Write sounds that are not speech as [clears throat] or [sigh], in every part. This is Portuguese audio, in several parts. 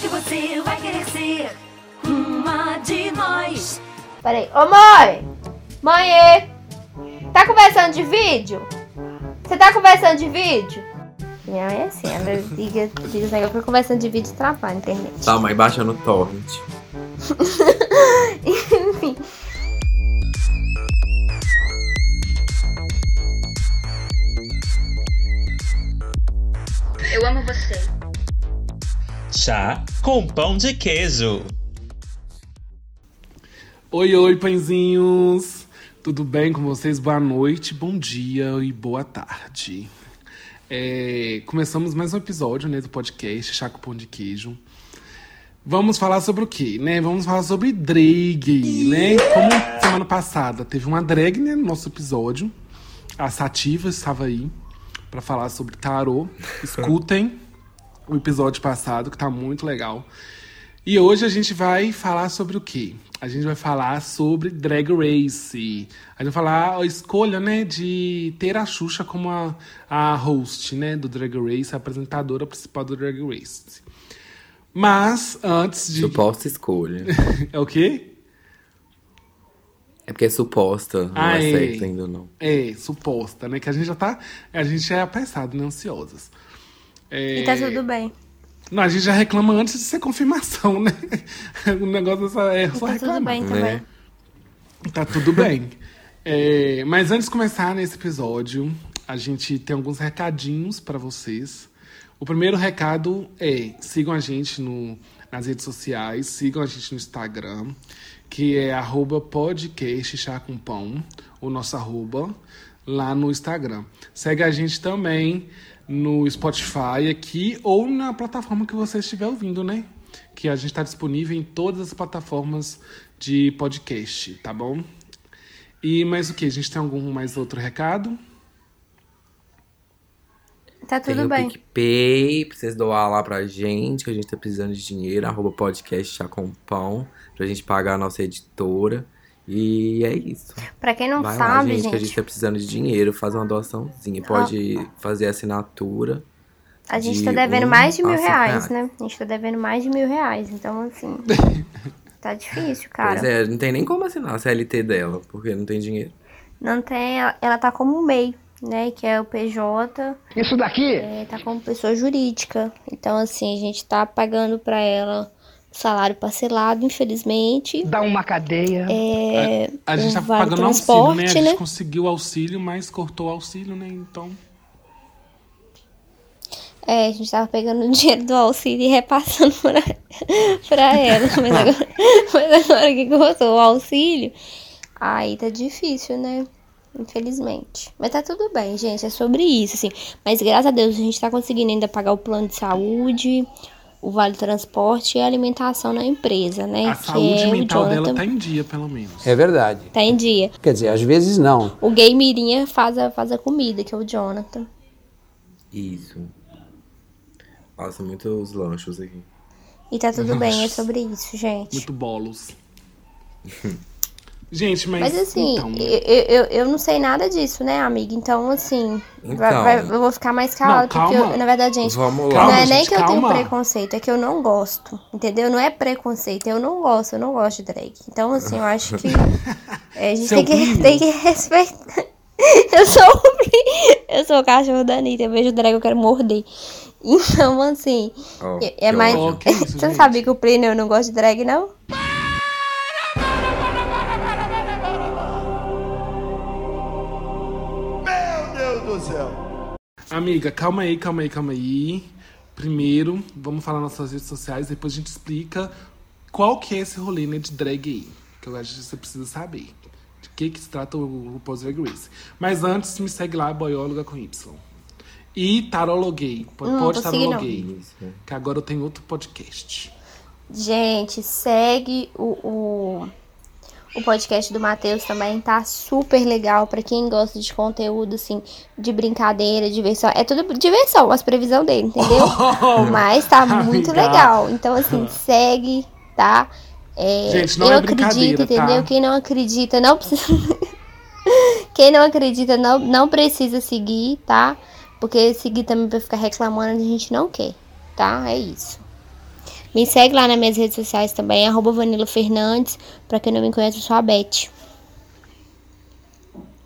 que você vai querer ser uma de nós. Peraí. Ô, mãe! Mãe! Tá conversando de vídeo? Você tá conversando de vídeo? Minha mãe é assim, ela liga, liga os negócios conversando de vídeo e trabalha na internet. Tá, mãe, baixa no torrent. [laughs] Enfim. Eu amo você. Chá com pão de queijo. Oi, oi, pãezinhos! Tudo bem com vocês? Boa noite, bom dia e boa tarde. É, começamos mais um episódio né, do podcast Chaco Pão de Queijo. Vamos falar sobre o quê? Né? Vamos falar sobre drag, né? Como semana passada teve uma drag né, no nosso episódio. A Sativa estava aí para falar sobre tarô. Escutem o episódio passado, que tá muito legal. E hoje a gente vai falar sobre o quê? A gente vai falar sobre Drag Race. A gente vai falar a escolha, né, de ter a Xuxa como a, a host, né, do Drag Race, a apresentadora principal do Drag Race. Mas antes de. Suposta escolha. [laughs] é o quê? É porque é suposta, não Ah, é é. certo ainda não. É, suposta, né? Que a gente já tá. A gente é apressado, né? Ansiosas. É, E tá tudo bem. Não, a gente já reclama antes de ser confirmação, né? [laughs] O negócio é só, é E só tá tudo reclamar. bem né? também. Tá tudo bem. É, mas antes de começar nesse episódio, a gente tem alguns recadinhos para vocês. O primeiro recado é: sigam a gente no, nas redes sociais, sigam a gente no Instagram, que é arroba podcast chá com pão, o nosso arroba, lá no Instagram. Segue a gente também no Spotify aqui ou na plataforma que você estiver ouvindo, né? Que a gente está disponível em todas as plataformas de podcast, tá bom? E mais o que? A gente tem algum mais outro recado? Tá Tem tudo o bem. PicPay, pra vocês doar lá pra gente, que a gente tá precisando de dinheiro, arroba podcast chá com pão, pra gente pagar a nossa editora. E é isso. Pra quem não Vai lá, sabe, gente, que a gente, gente tá precisando de dinheiro, faz uma doaçãozinha. Pode fazer assinatura. a gente de tá devendo um mais de mil reais, reais. né? A gente tá devendo mais de mil reais. Então, assim. [laughs] tá difícil, cara. Pois é, não tem nem como assinar a CLT dela, porque não tem dinheiro. Não tem. Ela, ela tá como MEI, né? Que é o PJ. Isso daqui É, tá como pessoa jurídica. Então, assim, a gente tá pagando pra ela salário parcelado, infelizmente. dá uma cadeia. É, A gente um tá vale pagando auxílio, transporte, né? A gente né? conseguiu auxílio, mas cortou o auxílio, né? Então. É, a gente tava pegando o dinheiro do auxílio e repassando pra, [laughs] pra ela. [laughs] Mas agora, [laughs] mas agora que cortou o auxílio, aí tá difícil, né? Infelizmente. Mas tá tudo bem, gente. É sobre isso, assim. Mas graças a Deus a gente tá conseguindo ainda pagar o plano de saúde, o vale transporte e a alimentação na empresa, né? A que saúde é mental dela Jonathan. tá em dia, pelo menos. É verdade. Tá em dia. Quer dizer, às vezes não. O gay Mirinha faz a, faz a comida, que é o Jonathan. Isso. Passa muitos lanchos aqui. E tá tudo bem, é Nossa. [laughs] sobre isso, gente. Muito bolos. [laughs] gente, mas. Mas assim, então, eu, eu, eu não sei nada disso, né, amiga? Então, assim, vai- Então. vai- eu vou ficar mais calada, Não, porque, calma. eu, na verdade, gente, Vamos não lá. Calma, é nem gente, que eu calma. tenho preconceito, é que eu não gosto, entendeu? Não é preconceito, eu não gosto, eu não gosto de drag. Então, assim, eu acho que [laughs] é, a gente tem que, tem que respeitar. [laughs] Eu sou eu sou o cachorro da Anitta, eu vejo drag, eu quero morder. Então, assim, Ó, é- mais... ódio. [laughs] Isso, Você gente. sabia que o Plínio eu não gosto de drag, não? Amiga, calma aí, calma aí, calma aí. Primeiro, vamos falar nas suas redes sociais, depois a gente explica qual que é esse rolê né, de drag aí. Que eu acho que você precisa saber. De que, que se trata o RuPaul's Drag Race. Mas antes, me segue lá, boióloga com Y. E tarologuei. Pode, Não, pode tarologuei. Que agora eu tenho outro podcast. Gente, segue o, o, o podcast do Matheus também, tá super legal pra quem gosta de conteúdo, assim, de brincadeira, diversão. É tudo diversão, as previsão dele, entendeu? [laughs] Mas tá muito Amiga. legal. Então, assim, segue, tá? É, Gente, não eu é acredito, entendeu? tá? Quem não acredita, não precisa. [laughs] Quem não acredita, não, não precisa seguir, tá? Porque seguir também pra ficar reclamando, a gente não quer, tá? É isso. Me segue lá nas minhas redes sociais também, arroba Vanilla Fernandes. Pra quem não me conhece, eu sou a Beth.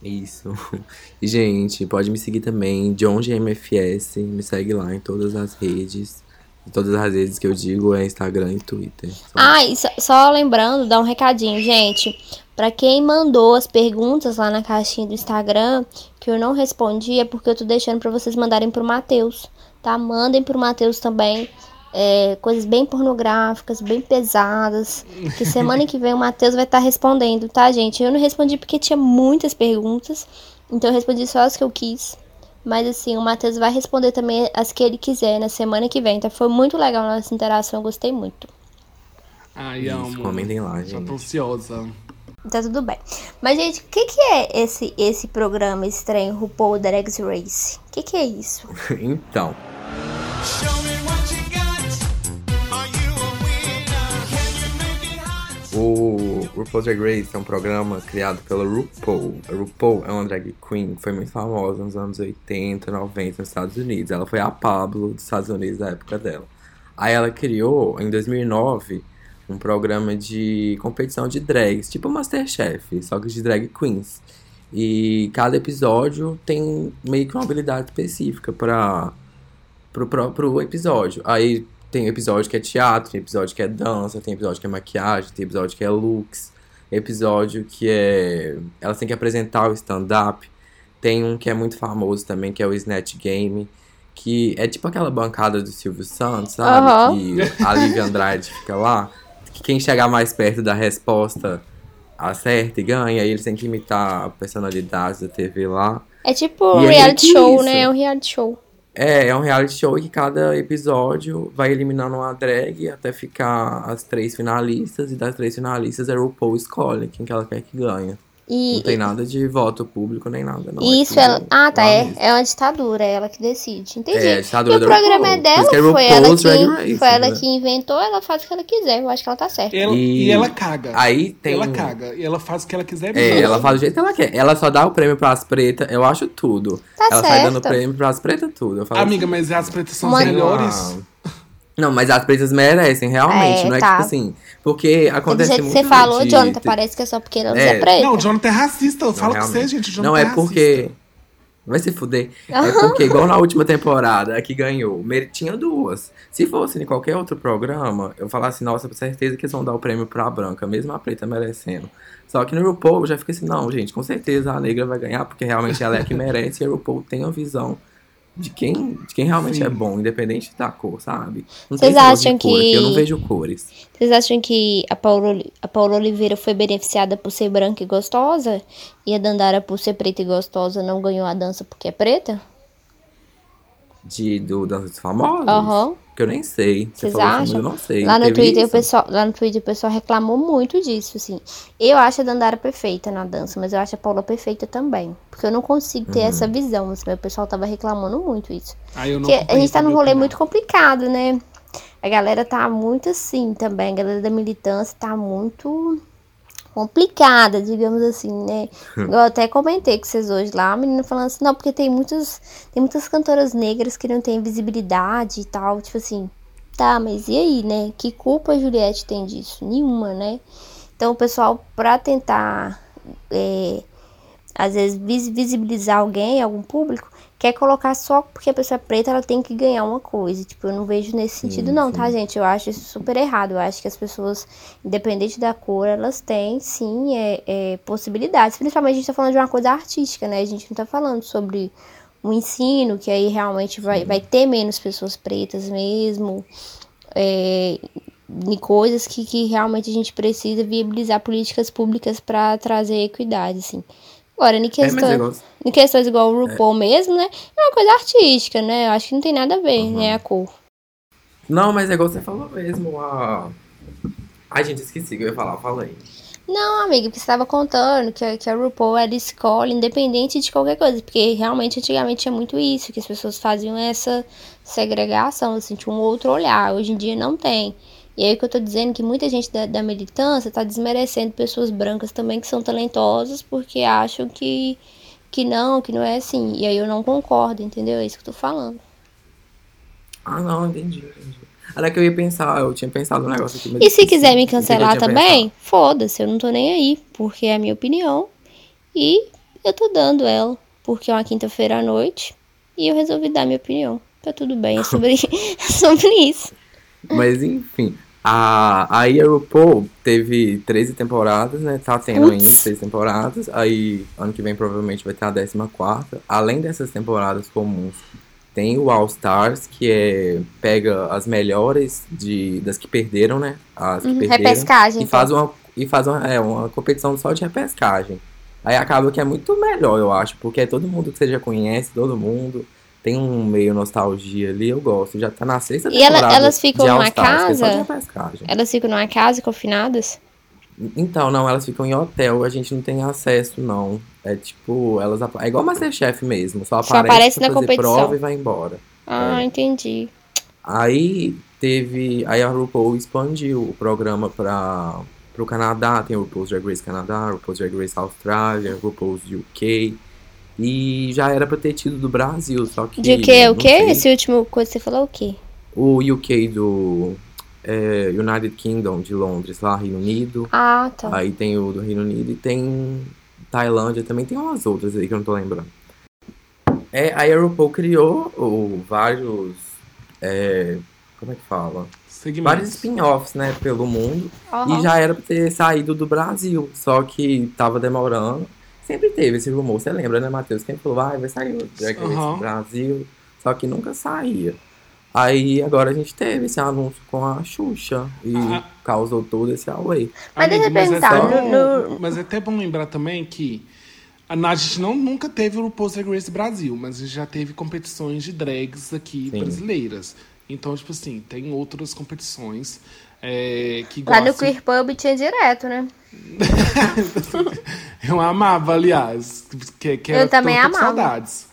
Isso. [laughs] E, gente, pode me seguir também, JohnGMFS. Me segue lá em todas as redes. Em todas as redes que eu digo é Instagram e Twitter. Só- Ah, e só, só lembrando, dá um recadinho, gente. Pra quem mandou as perguntas lá na caixinha do Instagram, que eu não respondi, é porque eu tô deixando pra vocês mandarem pro Matheus, tá? Mandem pro Matheus também. É, coisas bem pornográficas, bem pesadas. Que [laughs] semana que vem o Matheus vai estar respondendo, tá, gente? Eu não respondi porque tinha muitas perguntas. Então eu respondi só as que eu quis. Mas assim, o Matheus vai responder também as que ele quiser na semana que vem, tá? Foi muito legal a nossa interação, eu gostei muito. Ai, Isso, amo. comentem lá, Já gente. tô ansiosa. Tá tudo bem. Mas, gente, o que, que é esse, esse programa estranho, RuPaul Drag Race? O que, que é isso? [laughs] Então, Show me o RuPaul's Drag Race é um programa criado pela RuPaul. A RuPaul é uma drag queen que foi muito famosa nos anos 80, 90 nos Estados Unidos. Ela foi a Pablo dos Estados Unidos da época dela. Aí ela criou, em 2009, um programa de competição de drags, tipo Masterchef, só que de drag queens. E cada episódio tem meio que uma habilidade específica para próprio episódio. Aí tem episódio que é teatro, tem episódio que é dança, tem episódio que é maquiagem, tem episódio que é looks, episódio que é. Elas têm que apresentar o stand-up. Tem um que é muito famoso também, que é o Snatch Game. Que é tipo aquela bancada do Silvio Santos, sabe? Que a Lívia Andrade fica lá. Que quem chegar mais perto da resposta acerta e ganha. E eles têm que imitar personalidades da TV lá. É tipo um E é reality que show, isso. né? É um reality show. É, é um reality show que cada episódio vai eliminando uma drag até ficar as três finalistas. E das três finalistas, a RuPaul escolhe quem que ela quer que ganha. E, Não tem nada de voto público nem nada, não. e É isso tudo ela. Ah, tá. É, mesmo. é uma ditadura, é ela que decide. Entendi. É, a ditadura e o programa é dela, é foi ela que, Race, foi ela né? que inventou, ela faz o que ela quiser. Eu acho que ela tá certa. Ela, e... E- ela caga. Aí tem. Ela caga. E ela faz o que ela quiser É, mesmo. ela faz do jeito que ela quer. Ela só dá o prêmio pras pretas, eu acho tudo. Tá ela sai dando prêmio pras pretas tudo. Eu falo Amiga, assim, mas as pretas são as melhores. Ah, Não, mas as pretas merecem, realmente. É, não é tá. tipo assim. Porque Do acontece jeito que muito você falou, de- Jonathan, parece que é só porque ela É. é preta. Não, o Jonathan é racista. Eu Não, falo com realmente. você, gente. O Jonathan Não, é racista. porque. Vai se fuder. [laughs] É porque, igual na última temporada, a que ganhou, tinha duas. Se fosse em qualquer outro programa, eu falasse, nossa, com certeza que eles vão dar o prêmio pra branca, mesmo a preta merecendo. Só que no RuPaul eu já fiquei assim, não, gente, com certeza a negra vai ganhar, porque realmente ela é a que [laughs] merece e a RuPaul tem a visão de quem, de quem realmente Sim. é bom, independente da cor, sabe? Não Vocês acham que- Eu não vejo cores. Vocês acham que a Paula, a Paula Oliveira foi beneficiada por ser branca e gostosa? E a Dandara, por ser preta e gostosa, não ganhou a dança porque é preta? De, do Dança dos Famosos? Aham. Que eu nem sei. Você Vocês falou assim, acham? eu não sei. Lá no, Teve Twitter, o pessoal, lá no Twitter o pessoal reclamou muito disso, assim. Eu acho a Dandara perfeita na dança, mas eu acho a Paula perfeita também. Porque eu não consigo ter Uhum. essa visão, assim, o pessoal tava reclamando muito isso. Aí eu não Porque a gente tá num rolê opinar. muito complicado, né? A galera tá muito assim também, a galera da militância tá muito complicada, digamos assim, né? [laughs] Eu até comentei com vocês hoje lá, a menina falando assim, não, porque tem muitos, tem muitas cantoras negras que não têm visibilidade e tal, tipo assim, tá, mas e aí, né? Que culpa a Juliette tem disso? Nenhuma, né? Então o pessoal, pra tentar, é, às vezes, vis- visibilizar alguém, algum público, quer colocar só porque a pessoa é preta, ela tem que ganhar uma coisa. Tipo, eu não vejo nesse sentido, não, tá, gente? Eu acho isso super errado. Eu acho que as pessoas, independente da cor, elas têm, sim, é, é, possibilidades. Principalmente a gente tá falando de uma coisa artística, né? A gente não tá falando sobre um ensino, que aí realmente vai, vai ter menos pessoas pretas mesmo. É, em coisas que, que realmente a gente precisa viabilizar políticas públicas para trazer equidade, assim. Agora, em É, questão, mas é em questões igual o RuPaul mesmo, né? É uma coisa artística, né? Eu acho que não tem nada a ver, Uhum. né? A cor. Não, mas é igual você falou mesmo. A... Ai, gente, esqueci o que eu ia falar. Fala aí. Não, amiga, porque você estava contando que, que a RuPaul era escola independente de qualquer coisa. Porque realmente, antigamente, tinha muito isso, que as pessoas faziam essa segregação, assim, tinha um outro olhar. Hoje em dia não tem. E aí o que eu tô dizendo é que muita gente da, da militância tá desmerecendo pessoas brancas também que são talentosas porque acham que, que não, que não é assim. E aí eu não concordo, entendeu? É isso que eu tô falando. Ah, não, entendi, entendi. Era que eu ia pensar, eu tinha pensado um negócio aqui. E se quiser me cancelar também, foda-se, eu não tô nem aí, porque é a minha opinião. E eu tô dando ela, porque é uma quinta-feira à noite e eu resolvi dar minha opinião. Tá tudo bem, é sobre, [laughs] é sobre isso. Mas enfim, a, aí a RuPaul teve 13 temporadas, né? Tá tendo ainda 13 temporadas. Aí ano que vem provavelmente vai ter a 14. Além dessas temporadas comuns, tem o All Stars, que é pega as melhores de, das que perderam, né? As que Uhum, perderam. repescagem, E faz uma, e faz uma, é, uma competição só de repescagem. Aí acaba que é muito melhor, eu acho, porque é todo mundo que você já conhece, todo mundo. Tem um meio nostalgia ali, eu gosto. Já tá na sexta E ela- temporada elas ficam de All numa casa? Elas ficam numa casa confinadas? Então, não, elas ficam em hotel, a gente não tem acesso, não. É tipo, elas é igual Masterchef mesmo, só Só aparece, na competição. prova e vai embora. Ah, É. entendi. Aí teve, aí a RuPaul expandiu o programa para pro Canadá, tem o RuPaul's Drag Race Canadá, RuPaul's Drag Race Austrália, RuPaul's UK. E já era pra ter tido do Brasil, só que De o que? O que? sei. Esse último coisa que você falou o quê? O UK do é, United Kingdom de Londres, lá Reino Unido. Ah, tá. Aí tem o do Reino Unido e tem Tailândia também, tem umas outras aí que eu não tô lembrando. É, a RuPaul criou o, vários. é, como é que fala? Vários Segmentos. spin-offs, né, pelo mundo. Aham. E já era pra ter saído do Brasil. Só que tava demorando. Sempre teve esse rumor, você lembra, né, Matheus? Quem falou, vai, vai sair o Drag Race do Brasil. Só que nunca saía. Aí agora a gente teve esse anúncio com a Xuxa. E Ah. causou todo esse away. Mas deixa eu mas, é pensar, tão- no- no- mas é até bom lembrar também que a, gente não, nunca teve o RuPaul's Drag Race Brasil, mas a gente já teve competições de drags aqui Sim. brasileiras. Então, tipo assim, tem outras competições é, que Lá no. Queer Pub tinha direto, né? [laughs] Eu amava, aliás. Que, que Eu era- também tô com amava. saudades.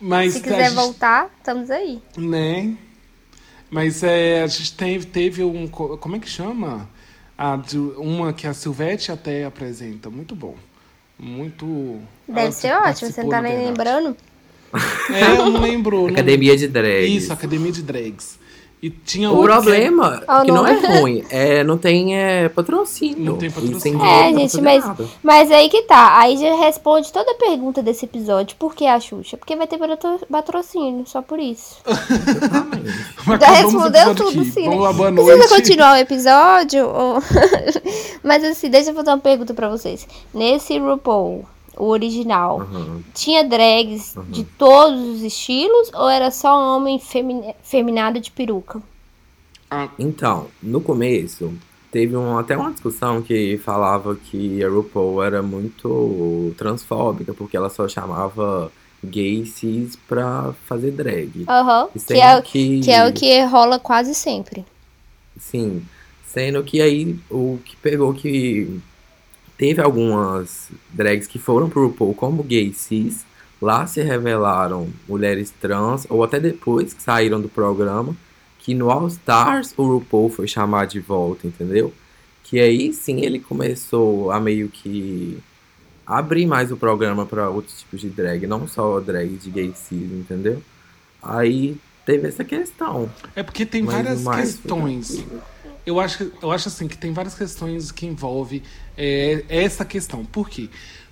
Mas Se quiser gente- voltar, estamos aí. Né? Mas é, a gente teve, teve um. co- Como é que chama? A, uma que a Silvete até apresenta. Muito bom. Muito. Deve ser ótimo, você não tá nem lembrando? É, eu não lembro. [laughs] não- Academia de Drag. Isso, Academia de Drags. E tinha O problema, Ah, que não não. é ruim, é não tem é, patrocínio. Não tem patrocínio. É, gente, mas, nada. mas aí que tá. Aí já responde toda a pergunta desse episódio. Por que a Xuxa? Porque vai ter patro- patrocínio, só por isso. [laughs] Já respondeu tudo, aqui. sim. Vamos lá, boa Precisa continuar o episódio? ou- [laughs] Mas assim, deixa eu fazer uma pergunta pra vocês. Nesse RuPaul, o original, Uhum. tinha drags de todos os estilos ou era só homem femi- feminado de peruca? Ah, Então, no começo, teve um, até uma discussão que falava que a RuPaul era muito transfóbica, porque ela só chamava gays cis pra fazer drag. Aham. E Que, é, que- que é o que rola quase sempre. Sim. Sendo que aí o que pegou que teve algumas drags que foram pro RuPaul como gay cis, lá se revelaram mulheres trans, ou até depois que saíram do programa, que no All Stars o RuPaul foi chamar de volta, entendeu? Que aí sim ele começou a meio que abrir mais o programa para outros tipos de drag, não só drag de gay cis, entendeu? Aí teve essa questão. É porque tem Mas várias questões. Eu acho, eu acho assim que tem várias questões que envolvem é, essa questão. Por quê?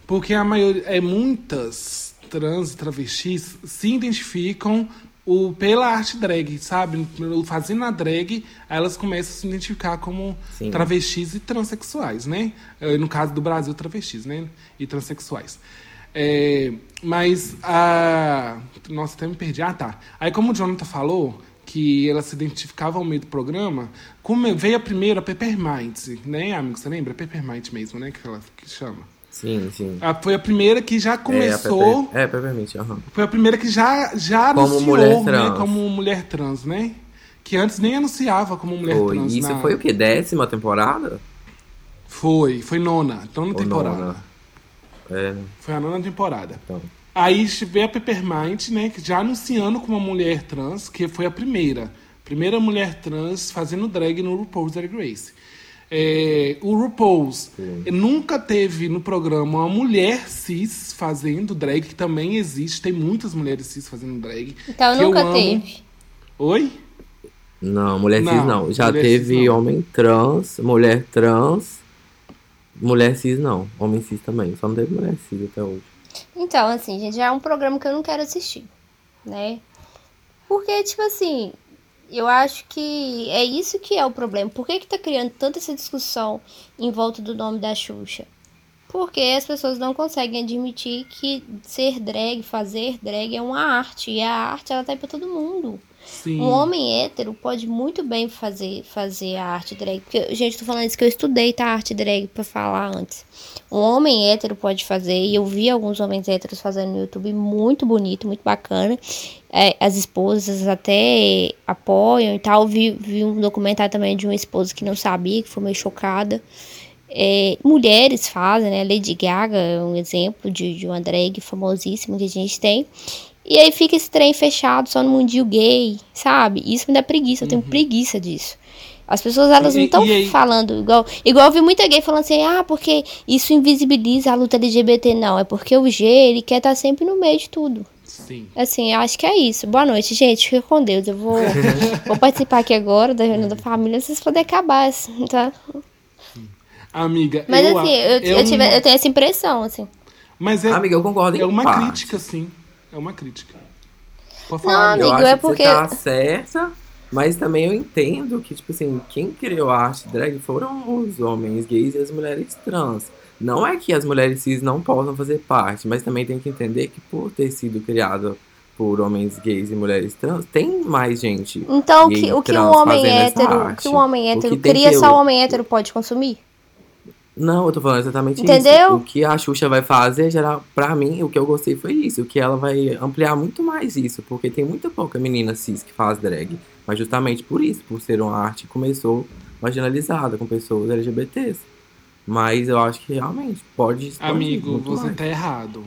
Porque a maioria, é, muitas trans e travestis se identificam o, pela arte drag, sabe? Fazendo a drag, elas começam a se identificar como Sim. travestis e transexuais, né? Eh, No caso do Brasil, travestis, né? E transexuais. É, mas a. Nossa, até me perdi. Ah, tá. Aí, como o Jonathan falou, que ela se identificava ao meio do programa, como veio a primeira, a Peppermint, né, amigo? Você lembra? Peppermint mesmo, né? Que ela que chama. Sim, sim. Ah, foi a primeira que já começou. É, a Pepper, é, Peppermint, aham. Foi a primeira que já, já Como anunciou, mulher né? trans. Como mulher trans, né? Que antes nem anunciava como mulher Foi. trans. Isso na- foi o quê? Décima temporada? Foi, foi nona, nona Ou temporada. nona? É, Foi a nona temporada. então. Aí veio a Peppermint, né, que já anunciando como uma mulher trans, que foi a primeira. Primeira mulher trans fazendo drag no RuPaul's Drag Race. É, o RuPaul's nunca teve no programa uma mulher cis fazendo drag, que também existe, tem muitas mulheres cis fazendo drag. Então nunca amo. teve. Oi? Não, mulher cis Não, não. Já teve cis não. homem trans, mulher trans, mulher cis não. Homem cis também. Só não teve mulher cis até hoje. Então, assim, gente, já é um programa que eu não quero assistir, né? Porque, tipo assim, eu acho que é isso que é o problema. Por que que tá criando tanta essa discussão em volta do nome da Xuxa? Porque as pessoas não conseguem admitir que ser drag, fazer drag é uma arte. E a arte, ela tá aí pra todo mundo. Sim. Um homem hétero pode muito bem fazer, fazer a arte drag. Porque, gente, tô falando isso que eu estudei, tá? Arte drag pra falar antes. Um homem hétero pode fazer, e eu vi alguns homens héteros fazendo no YouTube muito bonito, muito bacana. É, as esposas até apoiam e tal. Vi, vi um documentário também de uma esposa que não sabia, que foi meio chocada. É, mulheres fazem, né? Lady Gaga é um exemplo de, de uma drag famosíssima que a gente tem. E aí fica esse trem fechado só no mundinho gay, sabe? Isso me dá preguiça, eu tenho preguiça disso. As pessoas, elas E- não estão falando igual. Igual eu vi muita gay falando assim, ah, porque isso invisibiliza a luta LGBT. Não, é porque o G, ele quer estar sempre no meio de tudo. Sim. Assim, eu acho que é isso. Boa noite, gente. Fica com Deus. Eu vou, [laughs] vou participar aqui agora da reunião da família, vocês poderem acabar, assim, tá? Amiga, Mas eu, assim, eu, eu, eu tive- não- eu tenho essa impressão, assim. Mas é, Amiga, eu concordo é uma parte. crítica, sim. É uma crítica. Pode Não, falar, amiga. Eu Amigo, acho é que porque- você tá certa, mas também eu entendo que, tipo assim, quem criou a arte drag foram os homens gays e as mulheres trans. Não é que as mulheres cis não possam fazer parte, mas também tem que entender que por ter sido criado por homens gays e mulheres trans, tem mais gente. Então, o gay que, o que um trans homem hétero, o que um homem O hétero que tem cria, que só o homem hétero pode consumir? Não, eu tô falando exatamente Entendeu? isso. O que a Xuxa vai fazer, geral, pra mim, o que eu gostei foi isso. O que ela vai ampliar muito mais isso. Porque tem muita pouca menina cis que faz drag. Mas justamente por isso, por ser uma arte que começou marginalizada com pessoas LGBTs. Mas eu acho que realmente pode Amigo, muito você mais. tá errado.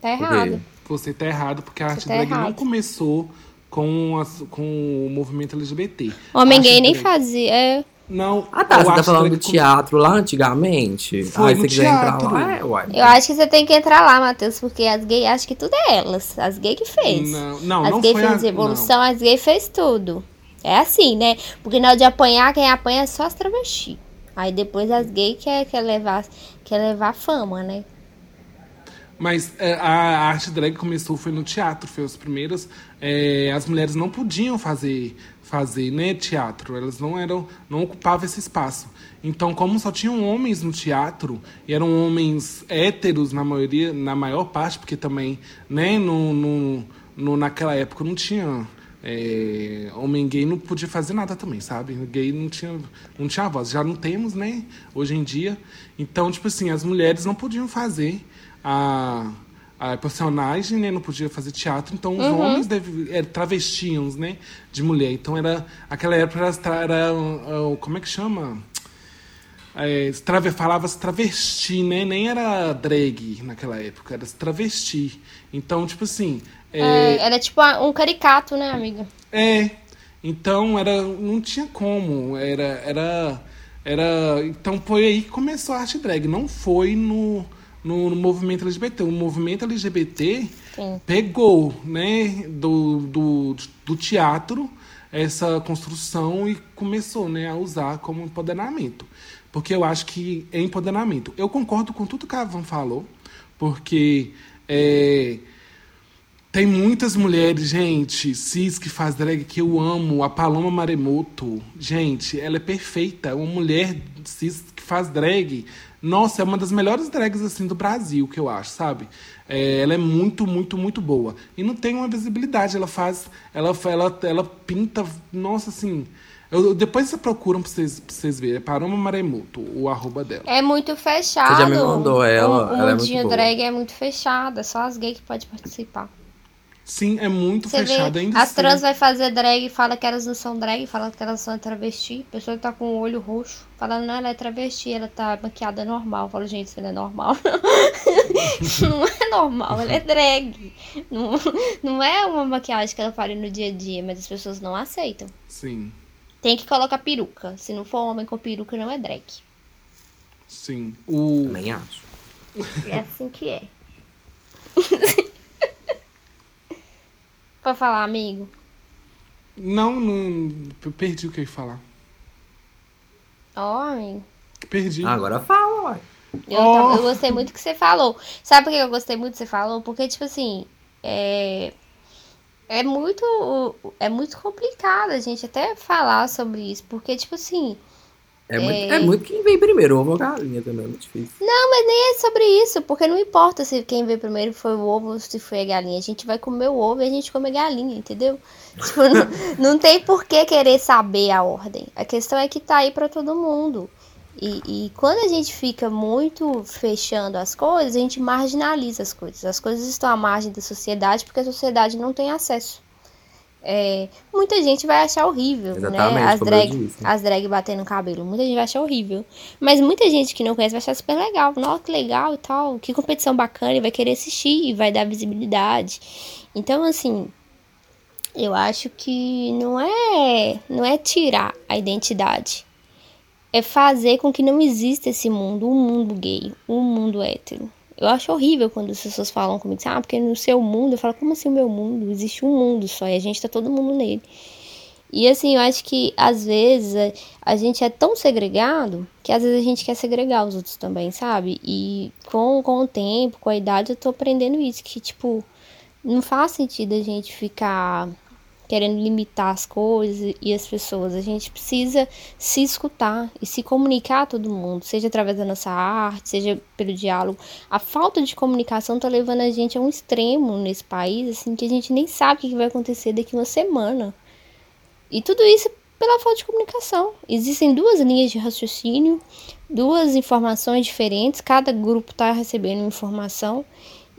Tá errado. Você tá errado porque a arte tá drag não errado. começou com, as- com o movimento LGBT. Homem gay nem drag- fazia. É, Não, Ah tá, você tá falando do teatro lá antigamente? Foi ah, no você quiser entrar teatro. lá, é, uai. eu acho que você tem que entrar lá, Matheus, porque as gays acham que tudo é elas. As gays que fez. Não, não, as não gays foi fez a- evolução, as gays fez tudo. É assim, né? Porque na hora de apanhar, quem apanha é só as travestis. Aí depois as gays quer, quer, levar, quer levar fama, né? Mas é, a arte drag começou foi no teatro, foi os primeiros. é, as mulheres não podiam fazer fazer né, teatro, elas não eram não ocupavam esse espaço. Então, como só tinham homens no teatro e eram homens héteros na maioria, na maior parte, porque também, né, no, no, no- naquela época não tinha é, homem gay não podia fazer nada também, sabe? Gay não tinha, não tinha voz. Já não temos, né? Hoje em dia. Então, tipo assim, as mulheres não podiam fazer a, a personagem, né? Não podia fazer teatro. Então, os homens deve, é, travestiam, né? De mulher. Então, era... Aquela época era... era uh, uh, como é que chama? É, trave, falava-se travesti, né? Nem era drag naquela época. Era travesti. Então, tipo assim... É, era tipo um caricato, né, amiga? É. Então era, não tinha como. Era, era, era. Então foi aí que começou a arte drag. Não foi no, no, no movimento LGBT. O movimento LGBT Sim. pegou, né, do, do, do teatro essa construção e começou, né, a usar como empoderamento. Porque eu acho que é empoderamento. Eu concordo com tudo que a Van falou, porque é, tem muitas mulheres, gente, cis que faz drag que eu amo. A Paloma Maremoto, gente, ela é perfeita. Uma mulher cis que faz drag. Nossa, é uma das melhores drags assim do Brasil, que eu acho, sabe? É, ela é muito, muito, muito boa. E não tem uma visibilidade. Ela faz. Ela, ela, ela pinta. Nossa, assim. Eu, depois vocês procuram pra vocês, pra vocês verem. É Paloma Maremoto, o arroba dela. É muito fechado. Você já me mandou ela, O, o ela é muito mundinho boa. drag é muito fechado. É só as gays que podem participar. Sim, é muito Você fechada vê, ainda. as assim. trans vai fazer drag e fala que elas não são drag, fala que elas são travesti. A pessoa tá com o olho roxo, falando, não, ela é travesti, ela tá maquiada normal. Eu falo, gente, isso não é normal. [laughs] não é normal, ela é drag. Não, não é uma maquiagem que ela faria no dia a dia, mas as pessoas não aceitam. Sim, Tem que colocar peruca. Se não for homem com peruca, não é drag. sim. O... Também acho. É assim que é. [laughs] Pode falar, amigo. Não, não. eu Perdi o que eu ia falar. Ó, amigo. Perdi. Ah, agora fala, uai. Eu, Oh. tava- eu gostei muito que você falou. Sabe por que eu gostei muito que você falou? Porque, tipo assim, é. É muito. É muito complicado a gente até falar sobre isso. Porque, tipo assim. É muito, É. é muito quem vem primeiro, ovo ou galinha também, é muito difícil. Não, mas nem é sobre isso. Porque não importa se quem veio primeiro foi o ovo ou se foi a galinha. A gente vai comer o ovo e a gente come a galinha, entendeu? [laughs] Tipo, não, não tem por que querer saber a ordem. A questão é que tá aí pra todo mundo. E, e quando a gente fica muito fechando as coisas, a gente marginaliza as coisas. As coisas estão à margem da sociedade porque a sociedade não tem acesso. É, muita gente vai achar horrível, Exatamente, né? As drag, as drag batendo no cabelo. Muita gente vai achar horrível. Mas muita gente que não conhece vai achar super legal. Nossa, que legal e tal. Que competição bacana. E vai querer assistir e vai dar visibilidade. Então, assim, eu acho que não é, não é tirar a identidade. É fazer com que não exista esse mundo, um mundo gay, um mundo hétero. Eu acho horrível quando as pessoas falam comigo, ah, porque no seu mundo, eu falo, como assim o meu mundo? Existe um mundo só e a gente tá todo mundo nele. E assim, eu acho que às vezes a, a gente é tão segregado que às vezes a gente quer segregar os outros também, sabe? E com, com o tempo, com a idade, eu tô aprendendo isso, que tipo, não faz sentido a gente ficar querendo limitar as coisas e as pessoas. A gente precisa se escutar e se comunicar a todo mundo, seja através da nossa arte, seja pelo diálogo. A falta de comunicação tá levando a gente a um extremo nesse país, assim, que a gente nem sabe o que vai acontecer daqui uma semana. E tudo isso pela falta de comunicação. Existem duas linhas de raciocínio, duas informações diferentes, cada grupo está recebendo informação.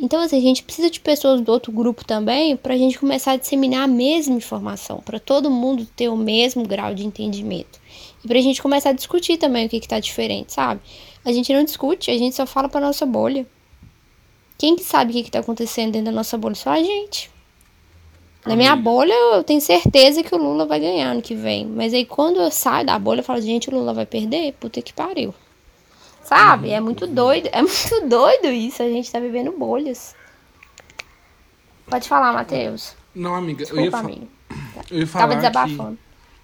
Então, assim, a gente precisa de pessoas do outro grupo também para a gente começar a disseminar a mesma informação, para todo mundo ter o mesmo grau de entendimento. E para a gente começar a discutir também o que está diferente, sabe? A gente não discute, a gente só fala para nossa bolha. Quem que sabe o que está acontecendo dentro da nossa bolha? Só a gente. Na minha bolha, eu tenho certeza que o Lula vai ganhar ano que vem. Mas aí quando eu saio da bolha, eu falo, gente, o Lula vai perder? Puta que pariu. Sabe? É muito doido. É [laughs] muito doido isso. A gente tá vivendo bolhas. Pode falar, Matheus. Não, amiga, eu ia, Desculpa, amigo. [laughs] eu ia falar Tava desabafando.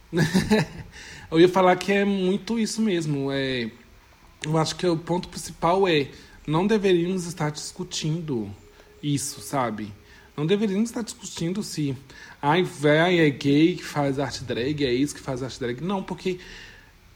que... [laughs] eu ia falar que é muito isso mesmo. É... Eu acho que o ponto principal é não deveríamos estar discutindo isso, sabe? Não deveríamos estar discutindo se ai, véi, é gay que faz arte drag, é isso que faz arte drag. Não, porque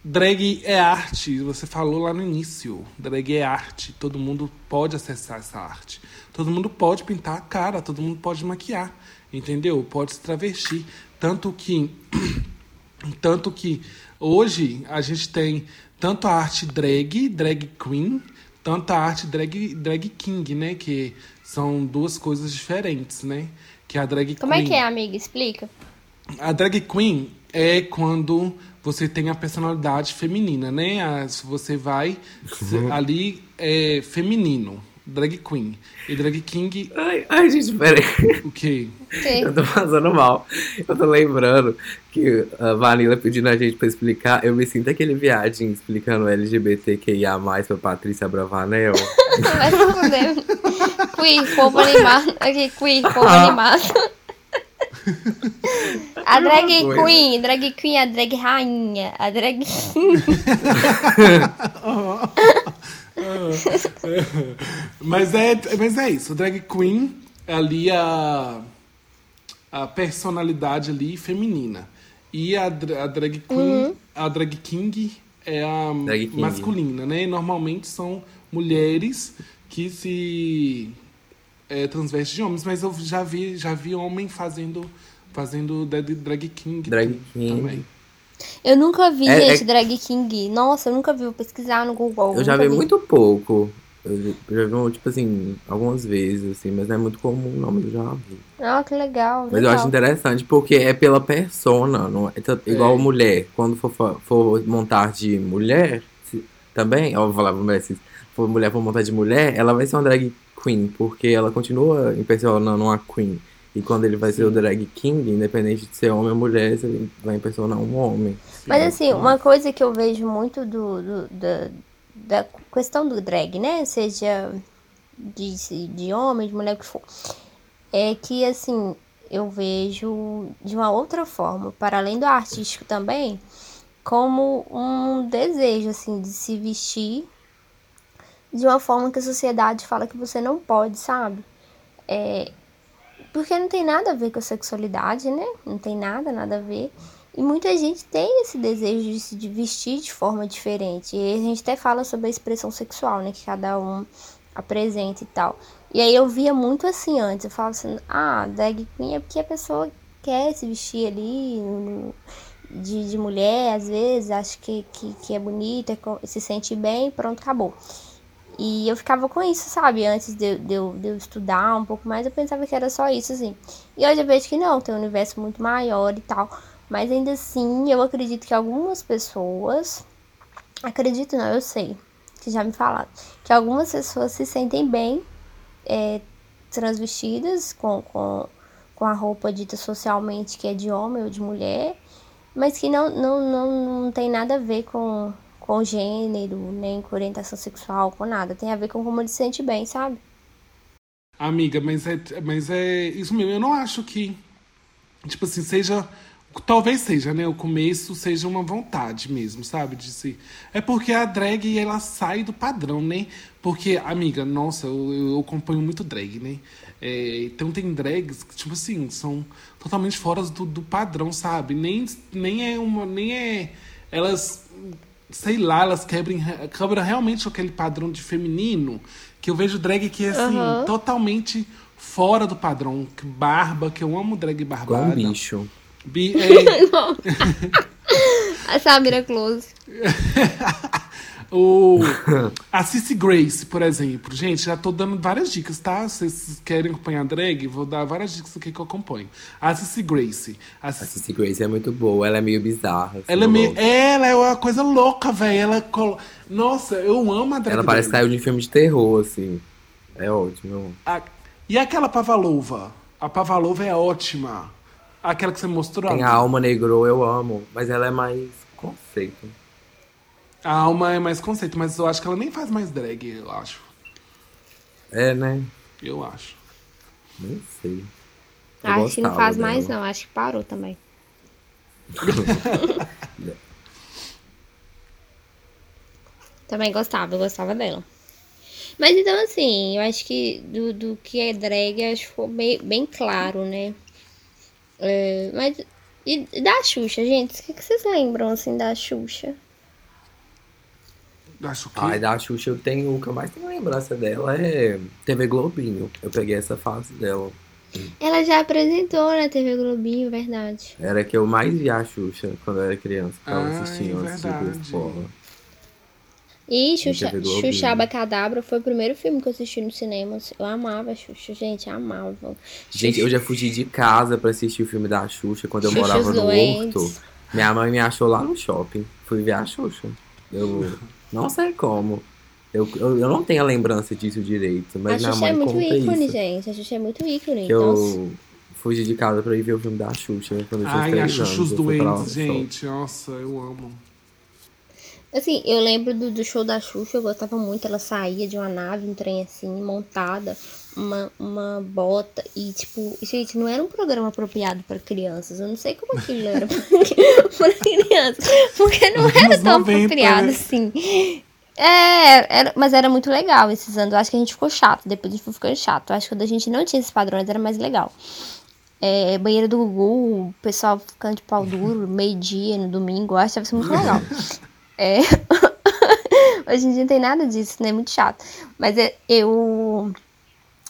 drag é arte. Você falou lá no início. Drag é arte. Todo mundo pode acessar essa arte. Todo mundo pode pintar a cara, todo mundo pode maquiar, entendeu? Pode se travestir. Tanto que [clears throat] tanto que hoje a gente tem tanto a arte drag, drag queen, tanto a arte drag, drag king, né? Que são duas coisas diferentes, né? Que a drag Como queen. é que é, amiga? Explica. A drag queen é quando você tem a personalidade feminina, né? Você vai se- ali é feminino, drag queen. E drag king, Ai, ai, gente, peraí. o quê? Que- Eu tô passando mal. Eu tô lembrando que a Vanilla pedindo a gente pra explicar. Eu me sinto aquele viadinho explicando LGBTQIA pra Patrícia Bravanel. Vai se fuder. Queer, povo animado. Aqui, queer, povo Ah. animado. [laughs] A drag queen, drag queen é a drag rainha. A drag [laughs] Mas é, mas é isso, drag queen é ali a, a personalidade ali feminina. E a, a drag queen, a drag king é a Drag king. masculina, né? Normalmente são mulheres que se é, transvestem de homens, mas eu já vi, já vi homem fazendo fazendo drag, drag king Drag king. também. Eu nunca vi, É- gente, drag king. Nossa, eu nunca vi. Vou pesquisar no Google. Eu já nunca vi muito pouco. Eu já vi, tipo assim, algumas vezes, assim, mas não é muito comum, não, mas eu já vi. Ah, que legal. Mas eu legal. acho interessante porque é pela persona, não é tanto- igual mulher. Quando for, for montar de mulher, se- também, ó, vou falar pra mulher, se for mulher for montar de mulher, ela vai ser uma drag queen, porque ela continua impersonando uma queen. E quando ele vai ser o drag king, independente de ser homem ou mulher, ele vai impressionar um homem. Mas assim, uma coisa que eu vejo muito do, do- da, da questão do drag, né? Seja de, de homem, de mulher, o que for. É que, assim, eu vejo de uma outra forma, para além do artístico também, como um desejo, assim, de se vestir de uma forma que a sociedade fala que você não pode, sabe? É, porque não tem nada a ver com a sexualidade, né? Não tem nada, nada a ver. E muita gente tem esse desejo de se vestir de forma diferente. E a gente até fala sobre a expressão sexual, né? Que cada um apresenta e tal. E aí eu via muito assim antes. Eu falava assim, ah, drag queen é porque a pessoa quer se vestir ali de, de mulher, às vezes, acha que, que, que é bonita, se sente bem, pronto, acabou. E eu ficava com isso, sabe? Antes de, eu- de, de eu estudar um pouco mais, eu pensava que era só isso, assim. E hoje eu vejo que não, tem um universo muito maior e tal. Mas ainda assim, eu acredito que algumas pessoas. Acredito não, eu sei. Que já me falaram. Que algumas pessoas se sentem bem é, transvestidas com, com, com a roupa dita socialmente que é de homem ou de mulher. Mas que não, não, não, não tem nada a ver com, com gênero, nem com orientação sexual, com nada. Tem a ver com como ele se sente bem, sabe? Amiga, mas é, mas é isso mesmo. Eu não acho que, tipo assim, seja. Talvez seja, né? O começo seja uma vontade mesmo, sabe? De se... É porque a drag, ela sai do padrão, né? Porque, amiga, nossa, eu, eu acompanho muito drag, né? É, então tem drags que, tipo assim, são totalmente fora do, do padrão, sabe? Nem, nem é uma. Nem é. Elas sei lá, elas quebrem, quebram realmente aquele padrão de feminino, que eu vejo drag que é assim, Aham. totalmente fora do padrão. Que Barba, que eu amo drag Igual barbada. um bicho. Bi- [laughs] [laughs] é, A Samira Close. [laughs] o, [laughs] a Cissy Grace, por exemplo. Gente, já tô dando várias dicas, tá? Se vocês querem acompanhar drag, vou dar várias dicas aqui que eu acompanho. A Cissy Grace. A A Cissy Grace é muito boa, ela é meio bizarra. assim, Ela é, meio, ela é uma coisa louca, velho. Ela colo... Nossa, eu amo a drag Ela parece que saiu de filme de terror, assim. É ótimo. A- E aquela Pavalova? A Pavalova é ótima. Aquela que você mostrou. Tem a Alma Negro, eu amo. Mas ela é mais conceito. A alma é mais conceito, mas eu acho que ela nem faz mais drag, eu acho. É, né? Eu acho. Nem sei. Eu Acho que não faz mais, dela. não. Acho que parou também. [laughs] também gostava, eu gostava dela. Mas então, assim, eu acho que do, do que é drag, acho que ficou bem, bem claro, né? É, mas. E e da Xuxa, gente? O que, que vocês lembram, assim, da Xuxa? Que. Ai, da Xuxa eu tenho. O que eu mais tenho lembrança dela é TV Globinho. Eu peguei essa fase dela. Ela já apresentou na TV Globinho, verdade. Era que eu mais via a Xuxa quando eu era criança. Ficava Ai, assistindo antes de pra verdade. escola. E Xuxa. Xuxa Abacadabra foi o primeiro filme que eu assisti no cinema. Eu amava Xuxa, gente, amava. Gente, eu já fugi de casa pra assistir o filme da Xuxa quando eu Xuxa morava no doentes. Horto. Minha mãe me achou lá no shopping. Fui ver a Xuxa. Eu não sei como. Eu, eu, eu não tenho a lembrança disso direito, mas a minha Xuxa é mãe muito conta ícone, isso. gente. A Xuxa é muito ícone. Que Nossa. eu fugi de casa pra ir ver o filme da Xuxa quando eu tinha Ai, a Xuxa anos. os doentes, gente. Nossa, eu amo. Assim, eu lembro do, do show da Xuxa, eu gostava muito. Ela saía de uma nave, um trem assim, montada, uma, uma bota. E, tipo, gente, não era um programa apropriado pra crianças. Eu não sei como aquilo era pra [laughs] crianças. Porque não era tão 90, apropriado né? assim. É, era, mas era muito legal esses anos. Eu acho que a gente ficou chato. Depois a gente foi ficando chato. Eu acho que quando a gente não tinha esses padrões era mais legal. É, banheiro do Gugu, o pessoal ficando de pau duro, meio-dia, no domingo. Eu acho que deve ser muito legal. [laughs] É. [laughs] Hoje em dia não tem nada disso, né? Muito chato. Mas é- eu.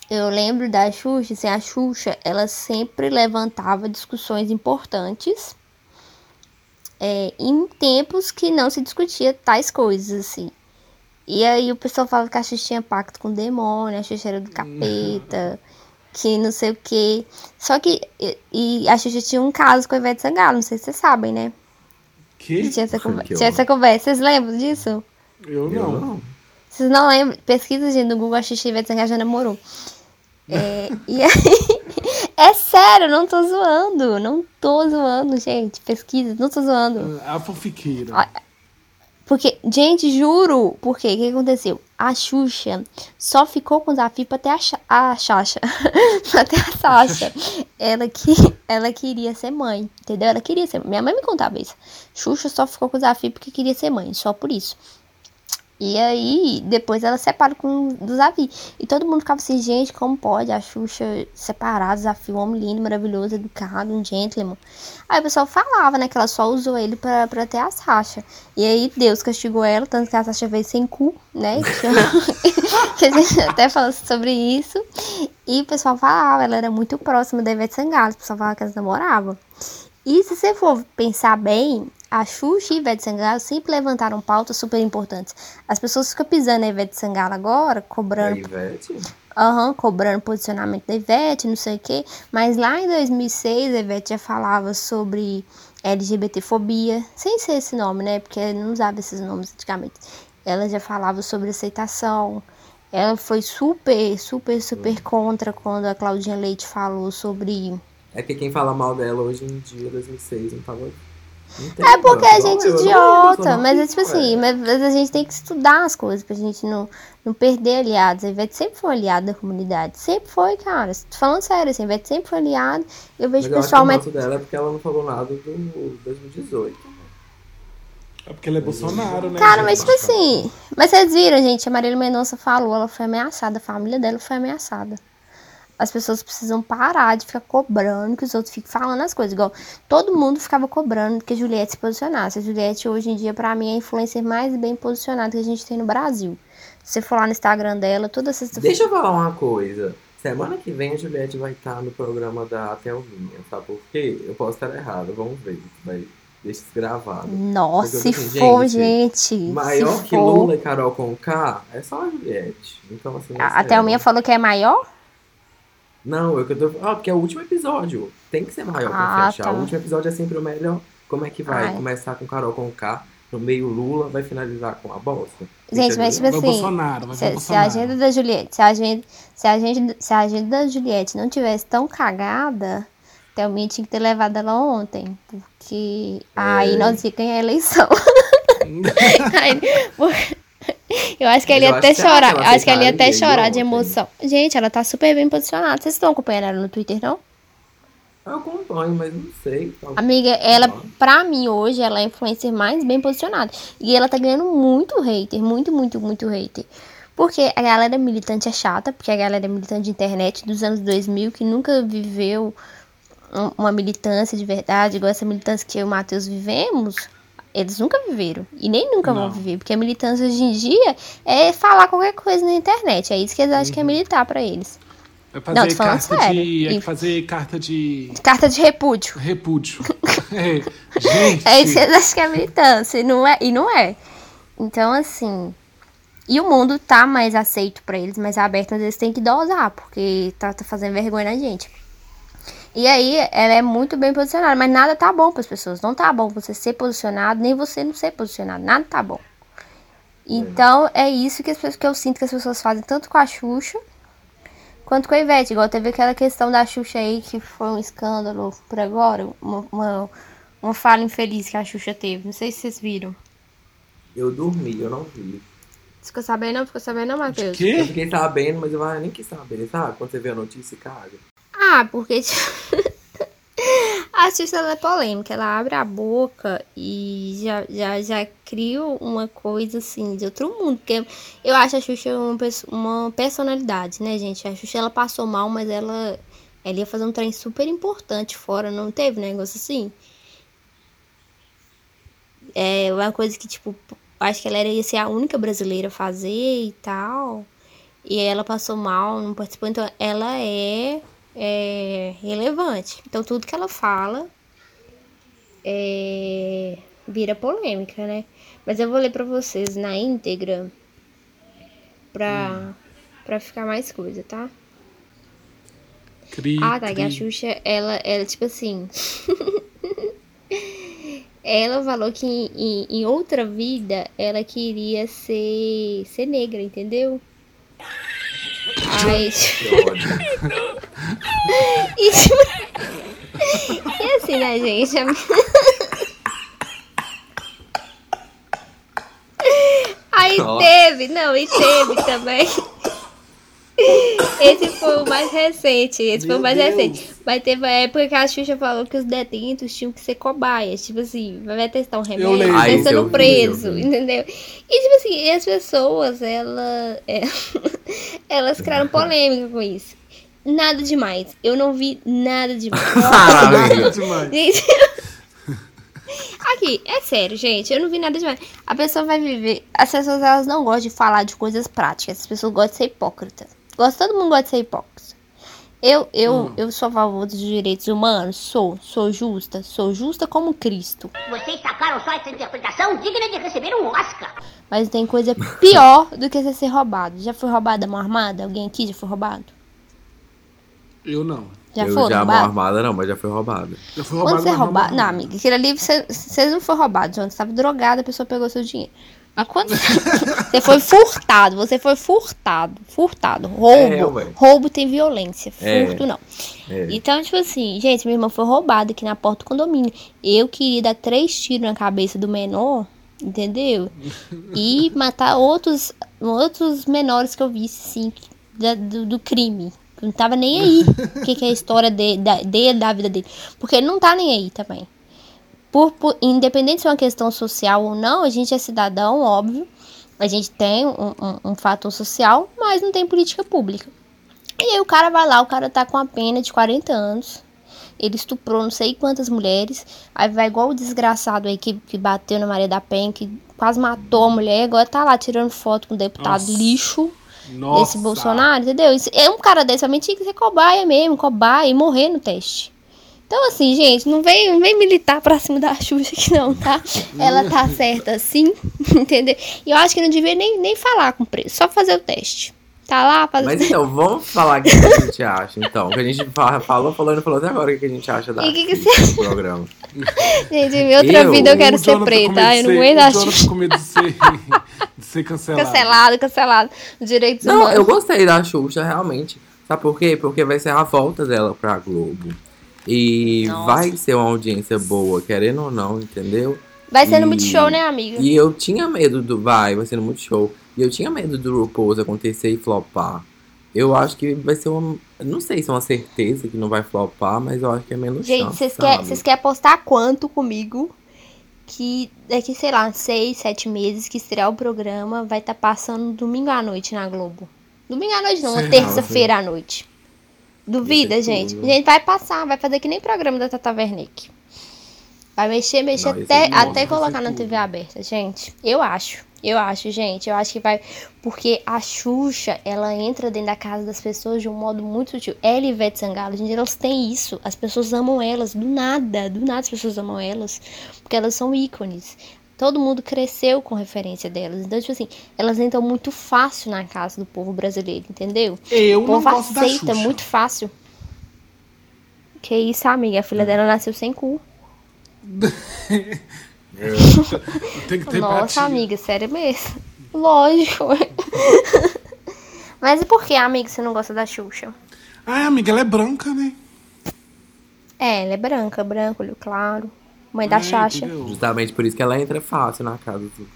Eu lembro da Xuxa, assim, a Xuxa, ela sempre levantava discussões importantes é, em tempos que não se discutia tais coisas, assim. E aí o pessoal fala que a Xuxa tinha pacto com o demônio, a Xuxa era do capeta, que não sei o quê. Só que. E, e a Xuxa tinha um caso com a Ivete Sangalo, não sei se vocês sabem, né? Que? Tinha essa, conver- Que tinha essa conversa. Vocês lembram disso? Eu Eu não. não. Vocês não lembram? Pesquisa, gente, no Google, a Ivete Sangalo já namorou. É, e aí, [laughs] é sério, não tô zoando. Não tô zoando, gente. Pesquisa, não tô zoando. A fofiqueira. Ah, Porque, gente, juro. Porque o que aconteceu? A Xuxa só ficou com o desafio ter a, a Xaxa. [laughs] ter a Sasha. Ela, que, ela queria ser mãe, entendeu? Ela queria ser Minha mãe me contava isso. Xuxa só ficou com o desafio porque queria ser mãe, só por isso. E aí, depois ela separa com o desafio. E todo mundo ficava assim, gente, como pode a Xuxa separar desafio, um homem lindo, maravilhoso, educado, um gentleman. Aí o pessoal falava, né, que ela só usou ele pra, pra ter a Sasha. E aí Deus castigou ela, tanto que a Sasha veio sem cu, né? Que, [laughs] [laughs] que a gente até falou sobre isso. E o pessoal falava, ela era muito próxima da Ivete Sangalo, o pessoal falava que elas namoravam. E se você for pensar bem, a Xuxa e a Ivete Sangalo sempre levantaram pautas super importantes. As pessoas ficam pisando na Ivete Sangalo agora, A cobrando Ivete? Aham, cobrando posicionamento da Ivete, não sei o quê. Mas lá em 2006, a Ivete já falava sobre LGBTfobia, sem ser esse nome, né? Porque não usava esses nomes antigamente. Ela já falava sobre aceitação. Ela foi super, super, super contra quando a Claudinha Leite falou sobre. É que quem fala mal dela hoje em dia, 2006, não tava. Tem É porque a gente é idiota, mas é tipo assim, mas a gente tem que estudar as coisas pra gente não, não perder aliados. A Ivete sempre foi aliada da comunidade. Sempre foi, cara. Tô falando sério, assim, a Ivete sempre foi aliada. Eu Mas vejo eu o pessoal acho que o ranço dela é porque ela não falou nada do 2018. É porque ela é Bolsonaro, né? Cara, mas tipo assim. Mas vocês viram, gente, a Marília Mendonça falou, ela foi ameaçada, a família dela foi ameaçada. As pessoas precisam parar de ficar cobrando que os outros fiquem falando as coisas. Igual todo mundo ficava cobrando que a Juliette se posicionasse. A Juliette, hoje em dia, pra mim, é a influencer mais bem posicionada que a gente tem no Brasil. Se você for lá no Instagram dela, toda sexta-feira. Deixa eu falar uma coisa. Semana que vem a Juliette vai estar no programa da Thelminha, sabe por quê? Eu posso estar errado, vamos ver. Vai, deixa isso gravado. Nossa, se tô for, assim, gente. Maior que for. Lula e Carol com K é só a Juliette. Então, assim, é A, a sério. Thelminha falou que é maior? Não, eu que tô. Ah, porque é o último episódio. Tem que ser maior pra Ah, fechar. tá. O último episódio é sempre o melhor. Como é que vai? Ai. Começar com Carol com K, no meio Lula, vai finalizar com a bosta. Gente, mas tipo Vai assim. Bolsonaro, vai Se, se a Bolsonaro. agenda da Juliette, se a agenda, se a agenda, se a agenda da Juliette não tivesse tão cagada, Thelminha tinha que ter levado ela ontem. Porque aí nós ia ganhar a eleição. [laughs] [laughs] Aí, por- eu acho que ela ia até chorar. Eu acho que ela ia até chorar de emoção. Gente, ela tá super bem posicionada. Vocês estão acompanhando ela no Twitter, não? Eu acompanho, mas não sei. tal- Amiga, ela, pra mim, hoje, ela é a influencer mais bem posicionada. E ela tá ganhando muito hater, muito, muito, muito hater. Porque a galera militante é chata, porque a galera militante de internet dos anos 2000, que nunca viveu um- uma militância de verdade, igual essa militância que eu e o Matheus vivemos, eles nunca viveram. E nem nunca vão Não. viver. Porque a militância hoje em dia é falar qualquer coisa na internet. É isso que eles acham que é militar pra eles. Não, fazer tô falando carta sério. de. É E- fazer carta de Carta de repúdio. repúdio. [laughs] É, Gente. É isso que eles acham que é militância, e não é, e não é. Então, assim. E o mundo tá mais aceito pra eles, mais aberto, mas eles têm que dosar, porque tá, tá fazendo vergonha na gente. E aí, ela é muito bem posicionada, mas nada tá bom pras pessoas. Não tá bom você ser posicionado, nem você não ser posicionado. Nada tá bom. Então, é isso que, as pessoas, que eu sinto que as pessoas fazem, tanto com a Xuxa, quanto com a Ivete. Igual teve aquela questão da Xuxa aí, que foi um escândalo por agora, uma, uma, uma fala infeliz que a Xuxa teve. Não sei se vocês viram. Eu dormi, eu não vi. Ficou sabendo não? Ficou sabendo não, Matheus? Eu Que? fiquei sabendo, mas eu nem quis saber, sabe? Quando você vê a notícia caga. Ah, porque [laughs] a Xuxa ela é polêmica. Ela abre a boca e já, já, já cria uma coisa assim de outro mundo. Porque eu acho a Xuxa uma, uma personalidade, né, gente? A Xuxa ela passou mal, mas ela, ela ia fazer um trem super importante fora. Não teve negócio assim? É uma coisa que, tipo, acho que ela ia ser a única brasileira a fazer e tal. E ela passou mal, não participou. Então, ela é, é relevante. Então, tudo que ela fala é, vira polêmica, né? Mas eu vou ler pra vocês na íntegra pra, pra ficar mais coisa, tá? Cri, Ah, tá. Que a cri. Xuxa, ela, ela tipo assim. [laughs] ela falou que em, em- em outra vida ela queria ser, ser negra, entendeu? Aí, [laughs] Que [laughs] ódio. e, tipo, e assim, né, gente? Aí, Nossa, Nossa. teve, não, e teve também. Esse foi o mais recente. Esse foi o Meu mais Deus. recente. Mas teve a época que a Xuxa falou que os detentos tinham que ser cobaias. Tipo assim, vai testar um remédio, isso eu vi, preso, vi. entendeu? E tipo assim, as pessoas, ela, é, [laughs] elas criaram polêmica com isso. Nada demais. Eu não vi nada demais. [laughs] Maravilha. Demais. [laughs] Aqui, é sério, gente, eu não vi nada demais. A pessoa vai viver. As pessoas elas não gostam de falar de coisas práticas. As pessoas gostam de ser hipócrita. Gosta, todo mundo gosta de ser hipócrita. Eu, eu, eu sou a favor dos direitos humanos? Sou. Sou justa? Sou justa como Cristo. Vocês sacaram só essa interpretação digna de receber um Oscar. Mas tem coisa pior do que você ser roubado. Já foi roubada a mão armada? Alguém aqui já foi roubado? Eu não. Já eu foi já mão roubado? armada não, mas já foi roubado. Eu fui Quando roubado. você é roubado. Não, amiga, aquilo ali você, você não foi roubado, João. Você estava drogado, a pessoa pegou seu dinheiro. Mas quando [laughs] você foi furtado, você foi furtado. Furtado. É, Roubo. ué. roubo tem violência. É. Furto não. É. Então, tipo assim, gente, minha irmã foi roubada aqui na porta do condomínio. Eu queria dar três tiros na cabeça do menor, entendeu? E matar outros, outros menores que eu visse, sim, da- do, do crime. Não tava nem aí o que, que é a história de- da- dele, da vida dele. Porque ele não tá nem aí também. Por, por- independente se é uma questão social ou não, a gente é cidadão, óbvio. A gente tem um, um- um fator social, mas não tem política pública. E aí o cara vai lá, o cara tá com a pena de 40 anos. Ele estuprou não sei quantas mulheres. Aí vai igual o desgraçado aí que, que bateu na Maria da Penha, que quase matou a mulher. Agora tá lá tirando foto com o deputado Nossa. lixo Nossa. desse Bolsonaro, entendeu? É um cara desse, realmente tinha que ser cobaia mesmo, cobaia e morrer no teste. Então, assim, gente, não vem, não vem militar pra cima da Xuxa aqui não, tá? Ela tá [laughs] certa sim, [laughs] entendeu? E eu acho que não devia nem, nem falar com o preço, só fazer o teste. Tá lá, fazer Mas então, vamos falar o que a gente acha, então. Que a gente fa- falou, falou, não falou até agora o que a gente acha da E o que que você do programa. [laughs] Gente, em outra Eu- vida eu quero O ser preta, medo eu não aguento o a Xuxa. com medo de ser, de ser cancelado. Cancelado, cancelado. Direitos Não, humanos. eu gostei da Xuxa, realmente. Sabe por quê? Porque vai ser a volta dela pra Globo. E Nossa. vai ser uma audiência boa, querendo ou não, entendeu? Vai ser no E- Multishow, né, amiga? E eu tinha medo do. Vai, vai ser no Multishow. E eu tinha medo do RuPaul's acontecer e flopar. Eu acho que vai ser uma. Não sei se é uma certeza que não vai flopar, mas eu acho que é menos Gente, vocês querem querem apostar quanto comigo? Que daqui, sei lá, seis, sete meses que estrear o programa vai estar passando domingo à noite na Globo. Domingo à noite não, uma terça-feira à noite. Duvida, gente? tudo. Gente, vai passar, vai fazer que nem programa da Tata Werneck. Vai mexer, mexer Não, até, é nossa, até é colocar na tudo. TV aberta, gente. Eu acho. Eu acho, gente. Eu acho que vai. Porque a Xuxa, ela entra dentro da casa das pessoas de um modo muito sutil. Ela e Ivete Sangalo, gente, elas têm isso. As pessoas amam elas. Do nada. Do nada as pessoas amam elas. Porque elas são ícones. Todo mundo cresceu com referência delas. Então, tipo assim, elas entram muito fácil na casa do povo brasileiro, entendeu? Eu o não povo aceita Xuxa. muito fácil. Que isso, amiga? A filha dela nasceu sem cu. [laughs] Tem que ter Nossa, amiga, sério mesmo. Lógico. [laughs] Mas e por que, amiga, você não gosta da Xuxa? Ai, amiga, ela é branca, né? É, ela é branca, branca, olho claro. Mãe da É, Xaxa. entendeu? Justamente por isso que ela entra fácil na casa do.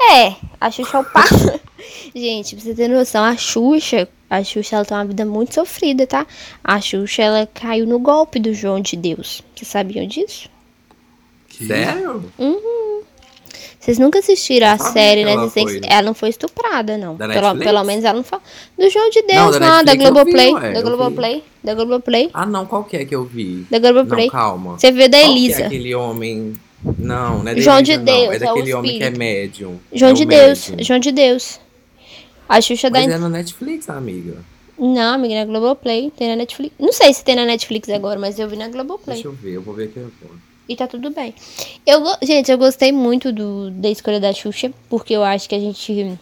É, a Xuxa é o pai. [laughs] Gente, pra você ter noção, a Xuxa, a Xuxa, ela tem uma vida muito sofrida, tá? A Xuxa, ela caiu no golpe do João de Deus. Vocês sabiam disso? Que- Sério? Vocês nunca assistiram a Sabia série, né? ela foi? Ela não foi estuprada, não. Da Pelo, Netflix? pelo menos ela não fala. Do João de Deus, Não, da lá, da vi, Globoplay. ué, Da vi. Globoplay. Da Globoplay. Ah, não, qual que é que eu vi? Da Globoplay. Não, calma. Você viu da Qual que Elisa. é aquele homem. Não, não é da João Elisa, de não. Deus, É é o daquele homem que é médium. João É de Deus. médium. João de Deus. A Xuxa da. Mas é na Netflix, amiga. Não, amiga, na Globoplay. Tem na Netflix. Não sei se tem na Netflix agora, mas eu vi na Globoplay. Deixa eu ver, eu vou ver aqui agora. E tá tudo bem. Eu, gente, eu gostei muito do, da escolha da Xuxa, porque eu acho que a gente.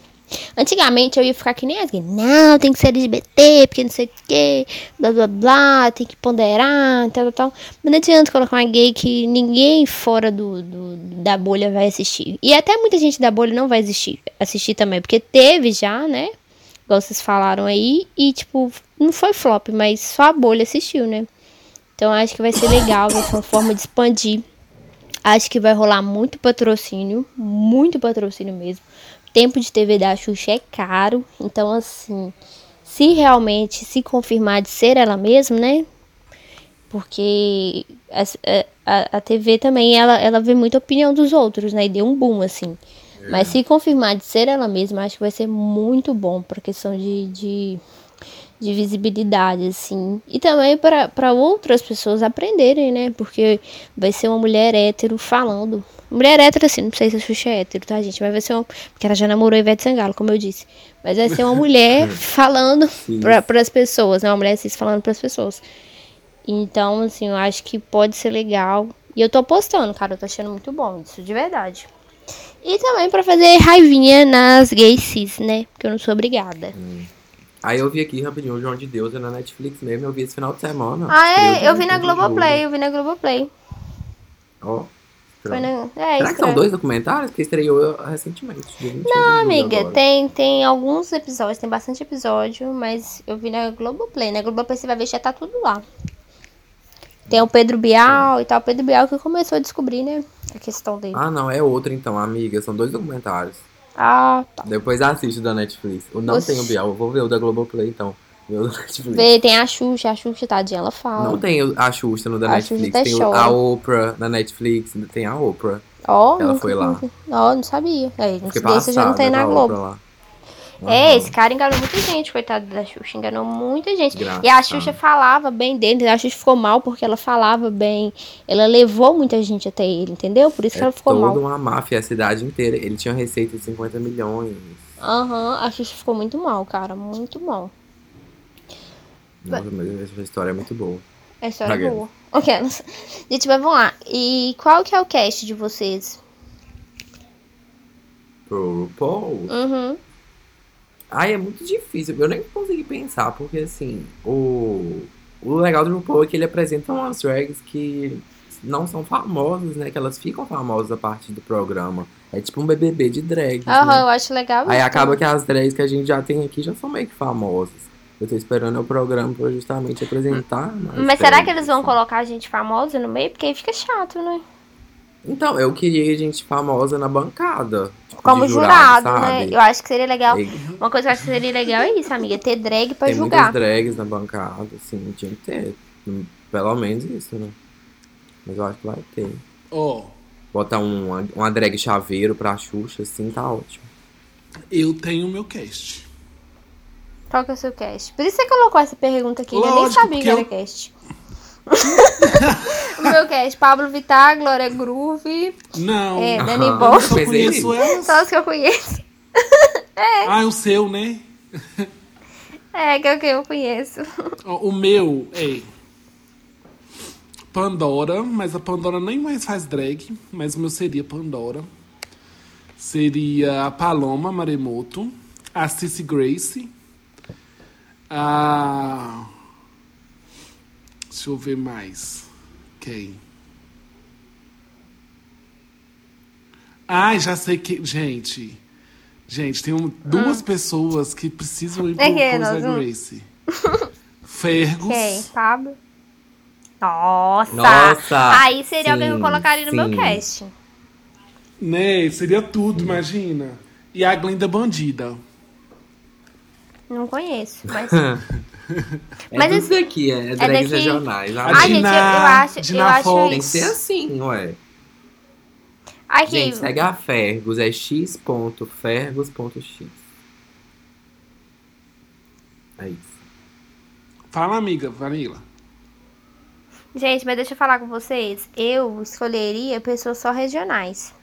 Antigamente eu ia ficar que nem as. Não, tem que ser LGBT, porque não sei o quê, blá blá blá, tem que ponderar, tal, tal, tal. Mas não adianta colocar uma gay que ninguém fora do, do- da bolha vai assistir. E até muita gente da bolha não vai assistir, assistir também, porque teve já, né? Igual vocês falaram aí, e tipo, não foi flop, mas só a bolha assistiu, né? Então acho que vai ser legal, vai ser uma forma de expandir. Acho que vai rolar muito patrocínio, muito patrocínio mesmo. tempo de TV da Xuxa é caro. Então, assim, se realmente se confirmar de ser ela mesma, né? Porque as- a, a, a TV também, ela, ela vê muita opinião dos outros, né? E deu um boom, assim. Mas se confirmar de ser ela mesma, acho que vai ser muito bom pra questão de, de, de visibilidade, assim. E também para outras pessoas aprenderem, né? Porque vai ser uma mulher hétero falando. Mulher hétero, assim, não sei se a Xuxa é hétero, tá, gente? Mas vai ser uma. Porque ela já namorou Ivete Sangalo, como eu disse. Mas vai ser uma mulher [laughs] [laughs] falando para as pessoas, né? Uma mulher cis falando para as pessoas. Então, assim, eu acho que pode ser legal. E eu tô apostando, cara. Eu tô achando muito bom isso, de verdade. E também pra fazer raivinha nas gays cis, né? Porque eu não sou obrigada. Aí eu vi aqui rapidinho o João de Deus é na Netflix mesmo, eu vi esse final de semana. Ah, é? Eu vi na dia 30 de Globoplay, eu vi na Globoplay. Ó. Foi na... É, Será que são estranho. dois documentários que estreou recentemente? dia 21 de Não, amiga, agora. tem, tem alguns episódios, tem bastante episódio, mas eu vi na Globoplay. Na Globoplay você vai ver, já tá tudo lá. Tem o Pedro Bial e tal. O Pedro Bial que começou a descobrir, né? A questão dele. Ah, não, é outro então, amiga. São dois documentários. Ah, tá. Depois assiste o da Netflix. O não Oxi. tem o Bial, eu vou ver o da Globoplay então. Da Netflix. Vê, tem a Xuxa, a Xuxa, tadinha, ela fala. Não tem a Xuxa no da A Netflix. Tem chora. a Oprah na Netflix. Tem a Oprah. Ó, Ela nunca- foi lá. Ó, não sabia. Aí, não sei se já não tem na Globo. Oprah lá. É, esse cara enganou muita gente, coitado da Xuxa. Enganou muita gente. E a. Xuxa falava bem dele. A Xuxa ficou mal porque ela falava bem. Ela levou muita gente até ele, entendeu? Por isso que É ela ficou toda mal. uma máfia, a cidade inteira. Ele tinha receita de 50 milhões. Aham, a Xuxa ficou muito mal, cara. Muito mal. Nossa, mas essa história é muito boa. A história é boa. Ok, gente, mas vamos lá. E qual que é o cast de vocês? Pro RuPaul. Uhum. Ai, é muito difícil. Eu nem consegui pensar, porque assim, o, o legal do RuPaul é que ele apresenta umas drags que não são famosas, né? Que elas ficam famosas a partir do programa. É tipo um BBB de drags, Aham, né? eu acho legal Aí acaba que as drags que a gente já tem aqui já são meio que famosas. Eu tô esperando o programa pra justamente apresentar. mais Mas será drags, que eles vão colocar gente famosa no meio? Porque aí fica chato, né? Então, eu queria gente famosa na bancada. Como jurado, sabe? né? Eu acho que seria legal. E Uma coisa que eu acho que seria legal é isso, amiga. Ter drag pra Tem julgar. muitas drags na bancada, assim, tinha que ter. Pelo menos isso, né? Mas eu acho que vai ter. Ó, Botar uma, uma drag chaveiro pra Xuxa, assim, tá ótimo. eu tenho o meu cast. Qual que é o seu cast? Por isso você colocou essa pergunta aqui, eu nem Lógico, sabia que era eu- cast. [laughs] o meu cast, Pablo Vittar, Glória Groove, Não. é, Aham. Dani Eu Bol. só conheço elas. Só os que eu conheço. [laughs] Ah, o seu, né? É, que é o que eu conheço. O meu é Pandora, mas a Pandora nem mais faz drag, mas o meu seria Pandora. Seria a Paloma Maremoto, a Cici Grace, a. Deixa eu ver mais. Quem? Ai, já sei que. Gente. Gente, tem um- duas pessoas que precisam ir pro É um? Grace. Fergus. Quem? Pablo? Nossa! Nossa! Aí seria alguém que eu Sim, colocaria no meu sim. cast. Né, seria tudo, imagina. E a Glenda Bandida. Não conheço, mas. [laughs] É Mas tudo esse- daqui, é, drags daqui- regionais. A Ai, amiga. gente, eu, eu Dina- acho, eu Dina acho Fox. Tem que isso. ser assim, ué. Aqui, Gente, segue a Fergus, é x.fergus.x. É isso. Fala, amiga, Vanilla. gente, mas deixa eu falar com vocês. Eu escolheria pessoas só regionais.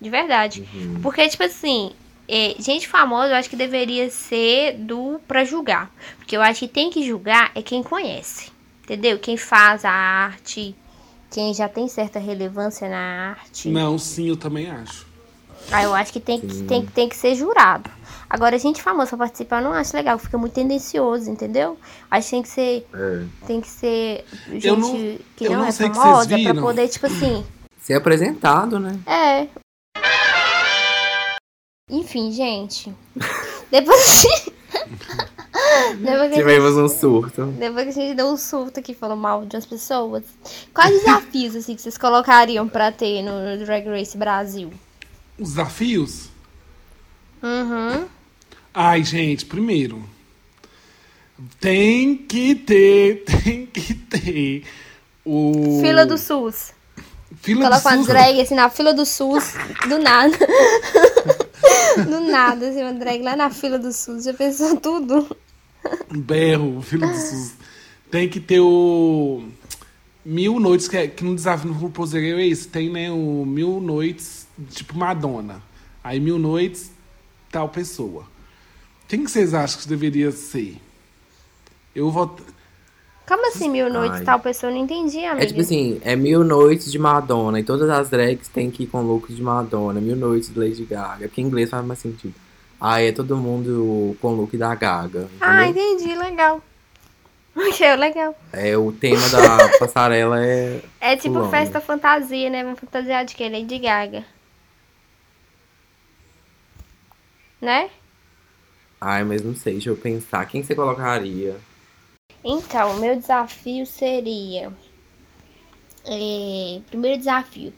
De verdade. Uhum. Porque, tipo assim, é, gente famosa eu acho que deveria ser do pra julgar. Porque eu acho que tem que julgar é quem conhece. Entendeu? Quem faz a arte, quem já tem certa relevância na arte. Não, sim, eu também acho. Aí eu acho que tem, que tem, tem que ser jurado. Agora, gente famosa pra participar, eu não acho legal, fica muito tendencioso, entendeu? Acho que tem que ser, É. tem que ser gente não- que não, não é famosa pra poder, tipo assim. Ser apresentado, né? É. Enfim, gente. [laughs] Depois que. [laughs] Depois que, a gente, Tivemos um surto. depois que a gente deu um surto aqui falando mal de umas pessoas. Quais desafios assim, que vocês colocariam pra ter no Drag Race Brasil? Os desafios? Uhum. Ai, gente, primeiro. Tem que ter, [laughs] tem que ter o. Fila do SUS. Fila Coloca uma do SUS. drag assim na fila do SUS, do nada. Do nada, assim, uma drag lá na fila do SUS. Já pensou [laughs] tudo? Berro, fila do SUS. Tem que ter o. Mil noites, que, é, que no desafio no RuPaul's Drag Race tem, né? O mil noites, tipo Madonna. Aí mil noites, tal pessoa. Quem que vocês acham que deveria ser? Eu vou. Como assim mil noites Ai. tal pessoa? Eu não entendi, amiga. É tipo assim, é mil noites de Madonna e todas as drags têm que ir com looks de Madonna, mil noites de Lady Gaga, porque em inglês faz mais sentido. Aí é todo mundo com look da Gaga. Ah, entendeu? entendi, legal. Ok, [laughs] legal. É, o tema da [laughs] passarela é. É tipo festa fantasia, né? Vamos fantasiar de quê? Lady Gaga. Né? Ai, mas não sei, deixa eu pensar. Quem você colocaria? Então, o meu desafio seria. é, primeiro desafio.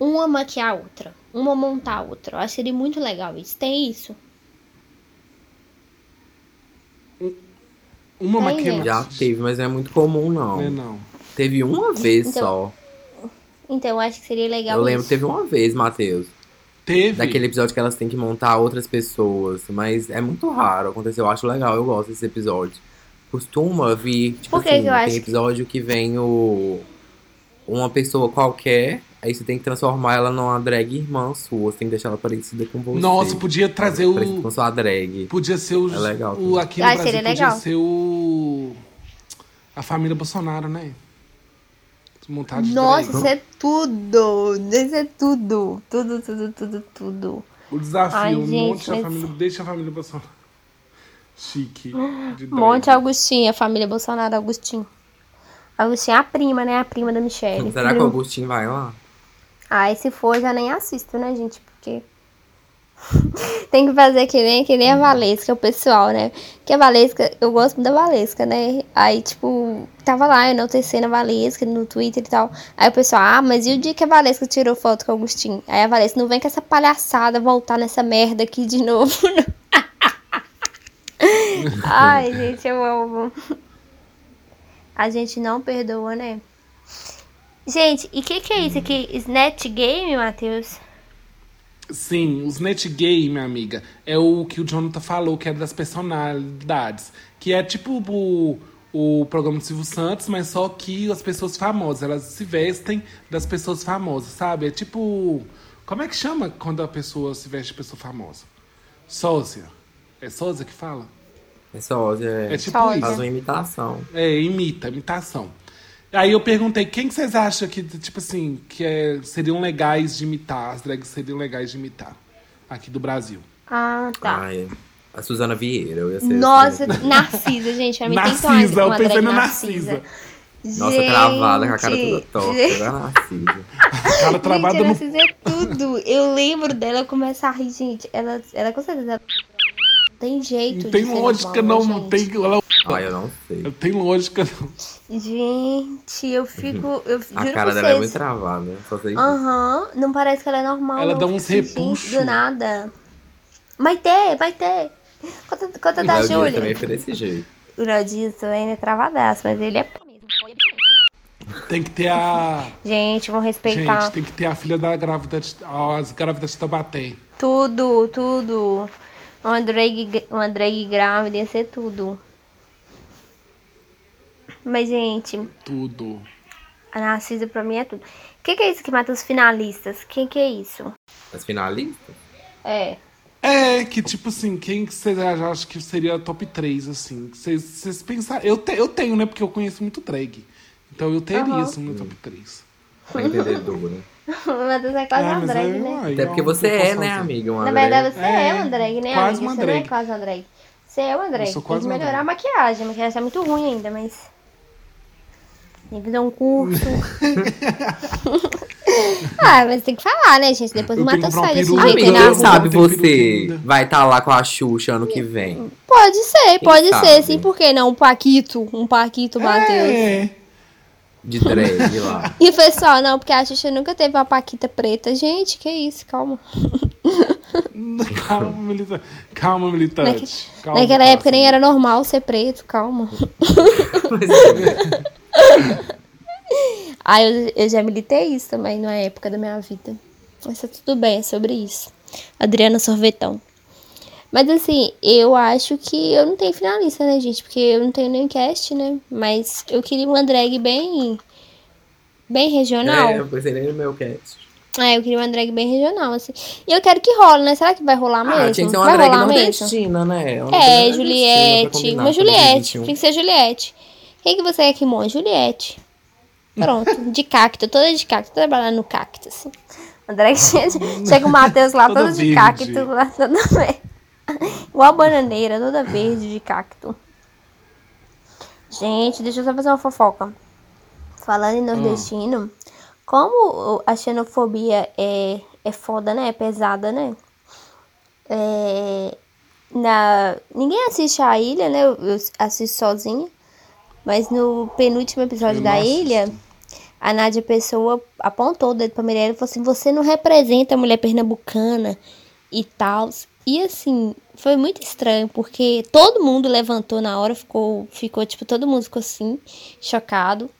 Uma maquiar a outra. Uma montar a outra. Eu acho que seria muito legal isso. Tem isso? Uma Tem, maquina. gente. Já teve, mas não é muito comum, não. Né, não. Teve uma vez Então, só. Então, eu acho que seria legal Eu lembro, isso. teve uma vez, Matheus. Teve. Daquele episódio que elas têm que montar outras pessoas. Mas é muito raro acontecer. Eu acho legal, eu gosto desse episódio. Costuma vir, tipo Por que assim, que eu tem acho que- episódio que vem o. Uma pessoa qualquer, aí você tem que transformar ela numa drag irmã sua. Você tem que deixar ela parecida com você. Nossa, podia trazer com o. sua drag. Podia ser o. É legal o também. aqui no Ah, Brasil seria podia legal. ser o. A família Bolsonaro, né? Montar de Nossa, drag. isso é tudo! Isso é tudo! Tudo, tudo, tudo, tudo. O desafio, Ai, um gente, monte da mas- família. Deixa a família Bolsonaro. Chique. [gasps] Monte Augustinho, a família Bolsonaro Augustinho. Augustinho é a prima, né? A prima da Michelle. Será que o Agostinho vai lá? Ai, se for, já nem assisto, né, gente? Porque. [laughs] Tem que fazer que nem, que nem a Valesca, o pessoal, né? Que a Valesca, eu gosto da Valesca, né? Aí, tipo, tava lá enaltecendo a Valesca no Twitter e tal. Aí o pessoal, ah, mas e o dia que a Valesca tirou foto com o Agostinho? Aí a Valesca, não vem com essa palhaçada voltar nessa merda aqui de [laughs] novo, não. Ai, gente, eu amo. A gente não perdoa, né? Gente, e o que, que é isso aqui? Snatch Game, Matheus? Sim, os minha amiga, é o que o Jonathan falou, que é das personalidades. Que é tipo o, o programa do Silvio Santos, mas só que as pessoas famosas, elas se vestem das pessoas famosas, sabe? É tipo. Como é que chama quando a pessoa se veste de pessoa famosa? Sósia. É sósia que fala? É sósia. É, É tipo Sósia. Faz uma imitação. É, imita, imitação. Aí eu perguntei, quem que vocês acham que, tipo assim, que é- seriam legais de imitar, as drags seriam legais de imitar aqui do Brasil? Ah, tá. Ai, a Suzana Vieira, eu ia ser. Nossa, assim. Narcisa, gente. Uma, Narcisa, eu pensei no Narcisa. Narcisa. Nossa, travada, com a cara toda torta. gente, a Narcisa. Cara travada Gente, a no Narcisa é tudo. Eu lembro dela começar a rir, gente. Ela, ela com certeza ela tem jeito Não de tem ser lógica, normal, não. gente. Tem, ela, Ai, eu não sei. não tem lógica, não. Gente, eu fico. Eu A juro cara pra dela é vocês. muito travada. Só sei disso. Aham, não parece que ela é normal. Ela não. dá uns repuxos. Do nada. Vai ter, vai ter. Conta, conta O da Júlia. também foi desse jeito. O Dias também é travadaço, mas ele é. Tem que ter a. Gente, vão respeitar Gente, tem que ter a filha da grávida. de- As grávidas de Tabaté. tudo, tudo. Uma drag, uma drag grávida ia ser tudo. Mas, gente, Tudo. a Narcisa pra mim é tudo. O que, que é isso que mata os finalistas? Quem que é isso? As finalistas? É. É, que tipo assim, quem que vocês acham que seria top 3, assim? Vocês, pensaram. Eu, te- eu tenho, né? Porque eu conheço muito drag. Então eu teria, Aham. assim, no top 3. A entendedora. [laughs] O Matheus é quase uma drag, né? Até porque você é, né, amiga? Uma Na drag. verdade, você é, É, uma drag, né, quase amiga? uma Você não é drag. quase uma drag. Você é uma drag. sou Tem que melhorar drag. a maquiagem. A maquiagem tá muito ruim ainda, mas. Tem que fazer um curso. [laughs] ah, mas tem que falar, né, gente? Depois Eu o Matheus sai desse jeito aí na quem rua. sabe você vai estar lá com a Xuxa ano que vem? Pode ser, pode sabe? ser, sim. Por que não? Um Paquito. Um Paquito, Matheus. É. De drag lá. [laughs] E o pessoal, não, porque a Xuxa nunca teve uma Paquita preta. Gente, que isso, calma. calma, militante. Calma, militante. Calma, Naquela passa. época nem era normal ser preto, calma. É, [laughs] Ah, eu, eu já militei isso também numa época da minha vida. Mas tá tudo bem, é sobre isso. Adriana Sorvetão. Mas assim, eu acho que eu não tenho finalista, né, gente? Porque eu não tenho nem cast, né? Mas eu queria uma drag bem. bem regional. é, eu pensei nem no meu cast. É, eu queria uma drag bem regional, assim. E eu quero que role, né? Será que vai rolar mesmo? Ah, tinha que ser uma vai drag mesmo? nordestina, né? Uma É, Juliette. Uma Juliette. 2021. Tem que ser Juliette. Quem que você quer que monte? Juliette. Pronto. [laughs] De cacto. Toda de cacto. Trabalhando no cacto, assim. Drag [laughs] chega, o Matheus lá, Toda toda de cacto. Lá, verde. [laughs] [laughs] Igual a bananeira, toda verde de cacto. Gente, deixa eu só fazer uma fofoca. Falando em nordestino, como a xenofobia é, é foda, né? É pesada, né? É, na, ninguém assiste a ilha, né? Eu, eu assisto sozinha. Mas no penúltimo episódio Eu da ilha, a Nádia Pessoa apontou o dedo pra Mirella e falou assim: Você não representa a mulher pernambucana e tal. E assim, foi muito estranho, porque todo mundo levantou na hora, ficou, ficou tipo, todo mundo ficou assim, chocado.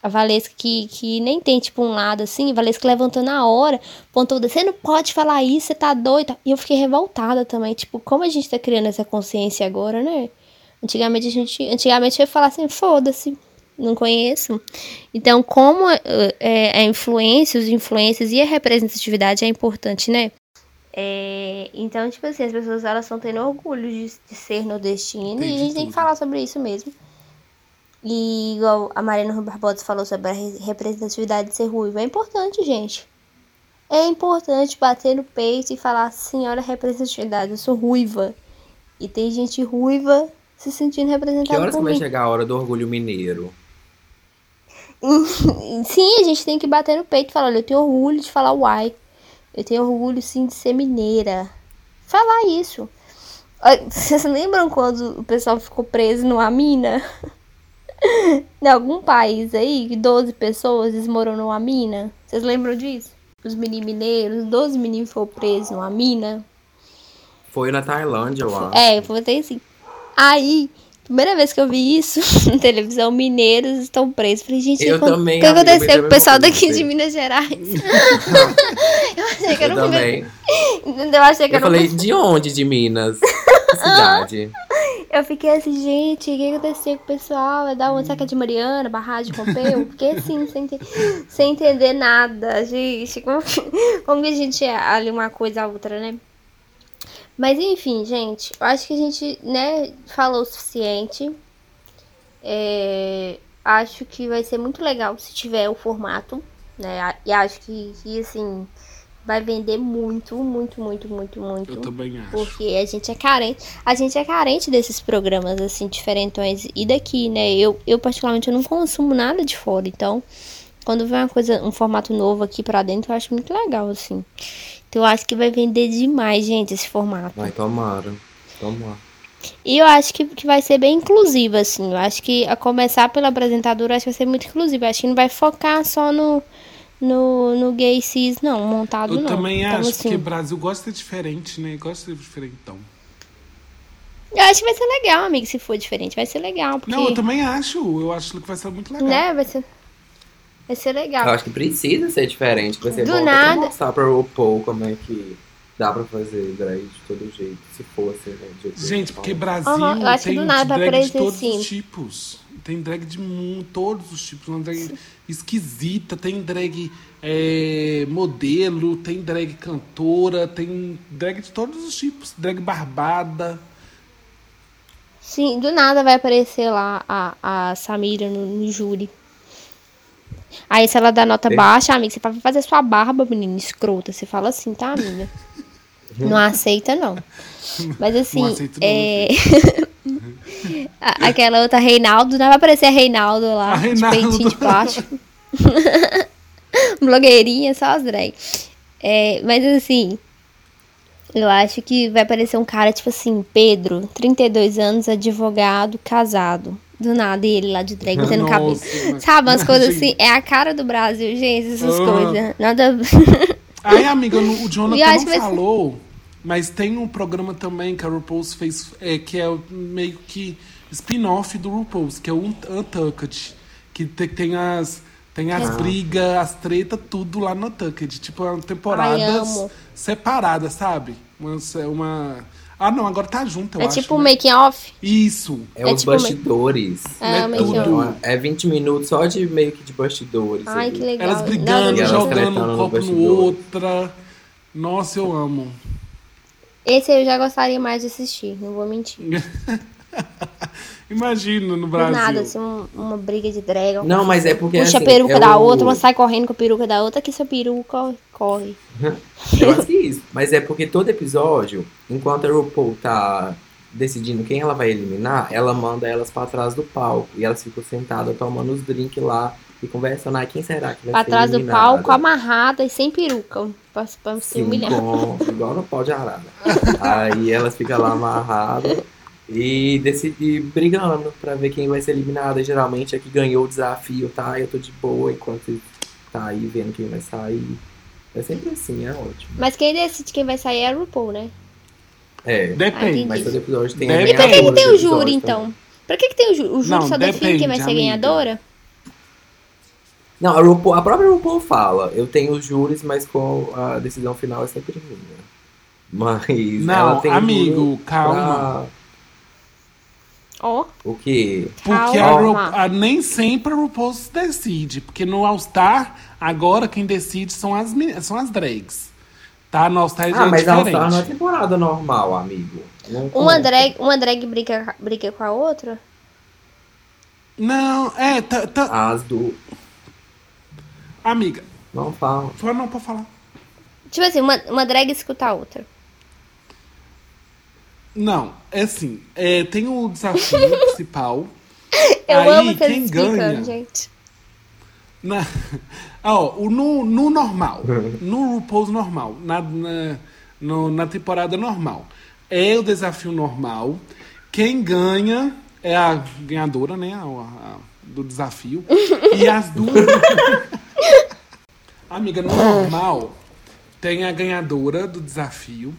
A Valesca, que, que nem tem, tipo, um lado assim, a Valesca levantou na hora, apontou, você não pode falar isso, você tá doida. E eu fiquei revoltada também, tipo, como a gente tá criando essa consciência agora, né? Antigamente a gente, antigamente eu ia falar assim, foda-se, não conheço. Então, como eh, a influência, os influências e a representatividade é importante, né? É, então, tipo assim, as pessoas elas estão tendo orgulho de, de ser nordestina Tem e a gente tem que tudo. falar sobre isso mesmo. E igual a Marina Rui Barbosa falou sobre a re- representatividade de ser ruiva. É importante, gente. É importante bater no peito e falar, senhora representatividade, eu sou ruiva. E tem gente ruiva se sentindo Que representada horas por que vai chegar a hora do orgulho mineiro? [laughs] Sim, a gente tem que bater no peito e falar, olha, eu tenho orgulho de falar uai. Eu tenho orgulho, sim, de ser mineira. Falar isso. [laughs] Vocês lembram quando o pessoal ficou preso numa mina? [laughs] em algum país aí, que 12 pessoas desmoronou numa mina? Vocês lembram disso? Os meninos mineiros, 12 meninos foram presos numa mina. Foi na Tailândia, eu acho. É, eu botei assim. Aí, primeira vez que eu vi isso [laughs] na televisão, mineiros estão presos. Falei, gente, Eu o que, também, o que aconteceu com o pessoal daqui de Minas Gerais? [laughs] [laughs] eu achei que Eu era um também. Eu achei que Eu era um falei, de onde de Minas? Cidade? Eu fiquei assim, gente, o que aconteceu com o pessoal? É da onde? Será que é de Mariana? Barragem rompeu? Fiquei assim, sem, ente- sem entender nada, gente. Como, que- como que a gente ali uma coisa a outra, né? Mas enfim, gente, eu acho que a gente, né, falou o suficiente. É, acho que vai ser muito legal se tiver o formato, né? E acho que, que assim, vai vender muito, muito, muito, muito, muito. Eu também acho. Porque a gente é carente. A gente é carente desses programas, assim, diferentões. E daqui, né? Eu, eu particularmente, eu não consumo nada de fora. Então, quando vem uma coisa, um formato novo aqui pra dentro, eu acho muito legal, assim. Então, eu acho que vai vender demais, gente, esse formato. Vai, tomara. Tomara. E eu acho que, que vai ser bem inclusiva, assim. Eu acho que, a começar pela apresentadora, eu acho que vai ser muito inclusiva. Eu acho que não vai focar só no, no, no gay cis, não, montado Eu não. também Então, acho, assim, porque Brasil gosta de ser diferente, né? Gosta de ser diferentão. Eu acho que vai ser legal, amigo, se for diferente. Vai ser legal, porque... Não, eu também acho. Eu acho que vai ser muito legal. Né? Vai ser, vai ser Eu legal. acho que precisa ser diferente. Vai ser Do bom até nada. mostrar pra RuPaul como é que dá pra fazer drag de todo jeito. Se fosse, né? que Gente, porque. Brasil Aham, eu acho que tem do nada de drag de todos sim. os tipos. Tem drag de todos os tipos. Uma drag esquisita, tem drag é, modelo, tem drag cantora, tem drag de todos os tipos. Drag barbada. Sim, do nada vai aparecer lá a, a Samira no, no júri. Aí se ela dá nota baixa, amiga, você vai fazer sua barba, menina escrota. Você fala assim, tá, amiga? [laughs] Não aceita, não. Mas assim, Não é... [laughs] aquela outra Reinaldo, não vai aparecer a Reinaldo lá, A de Reinaldo. peitinho de plástico. [laughs] Blogueirinha, só as drag. É, mas assim, eu acho que vai aparecer um cara, tipo assim, Pedro, 32 anos, advogado, casado. Do nada, e ele lá de drag, batendo Nossa, cabelo. mas- [laughs] Sabe, umas coisas assim. É a cara do Brasil, gente, essas Ah. coisas. Nada. [laughs] Aí, amiga, no- o Jonathan não falou. Mas tem um programa também que a RuPaul's fez, é, que é meio que spin-off do RuPaul's, que é o Un- Untucked. Que te- tem as, tem as brigas, as tretas, tudo lá no Untucked. Tipo, é temporadas amo. separadas, sabe? Uma, uma... Ah, não, agora tá junto, eu É acho. tipo um né? making off. Isso. É, É os tipo bastidores. É, É meio que tudo. É 20 minutos só de meio que de bastidores. Ai, ali. que legal. Elas Não, brigando, E elas jogando um no copo no bastidor. outra. Nossa, eu amo. Esse eu já gostaria mais de assistir, não vou mentir. [laughs] [laughs] Imagina no Do Brasil. nada, assim, um- uma briga de drag. Não, mas é porque Puxa assim, a peruca é da o- outra, uma sai correndo com a peruca da outra, que sua peruca corre. [laughs] Eu acho que é isso. Mas é porque todo episódio, enquanto a RuPaul tá decidindo quem ela vai eliminar, ela manda elas pra trás do palco. E elas ficam sentadas tomando os drinks lá e conversando. Ah, quem será que vai Pra ser trás do palco, amarrada e sem peruca. Pra, pra se humilhar. com- igual no pau de arara. [laughs] Aí elas ficam lá amarradas e decidir brigando pra ver quem vai ser eliminada. Geralmente é que ganhou o desafio, tá? Eu tô de boa enquanto tá aí vendo quem vai sair. É sempre assim, é ótimo. Mas quem decide quem vai sair é a RuPaul, né? É. Depende. Mas todo episódio tem Depende. E pra que, que tem o júri, também. então? Pra que, que tem o júri? O júri Não, só define quem vai ser depende, ganhadora? Não, a, RuPaul, a própria RuPaul fala, eu tenho os júris, mas com a decisão final é sempre minha. Mas Não, ela tem o amigo, júri calma. Ó, pra- O quê? Porque a. Ru- a- nem sempre a RuPaul decide. Porque no All Star, agora quem decide são as, são as drags. Tá? No All Star Ah, é mas a diferente. All-Star não é temporada normal, amigo. Não uma conta. drag, uma drag briga, briga com a outra? Não, é, tá, tá- As do... amiga, Não fala. fala não pra falar. Tipo assim, uma, uma drag escuta a outra. Não, é assim, é, tem o desafio [laughs] principal. Eu Aí, amo vocês quem ganha? gente. Na, [laughs] ó, o no, no normal, [laughs] no RuPaul's normal, na, na, no- na temporada normal, é o desafio normal. Quem ganha é a ganhadora, né? a- a- do desafio. E as duas. Amiga, no normal, tem a ganhadora do desafio.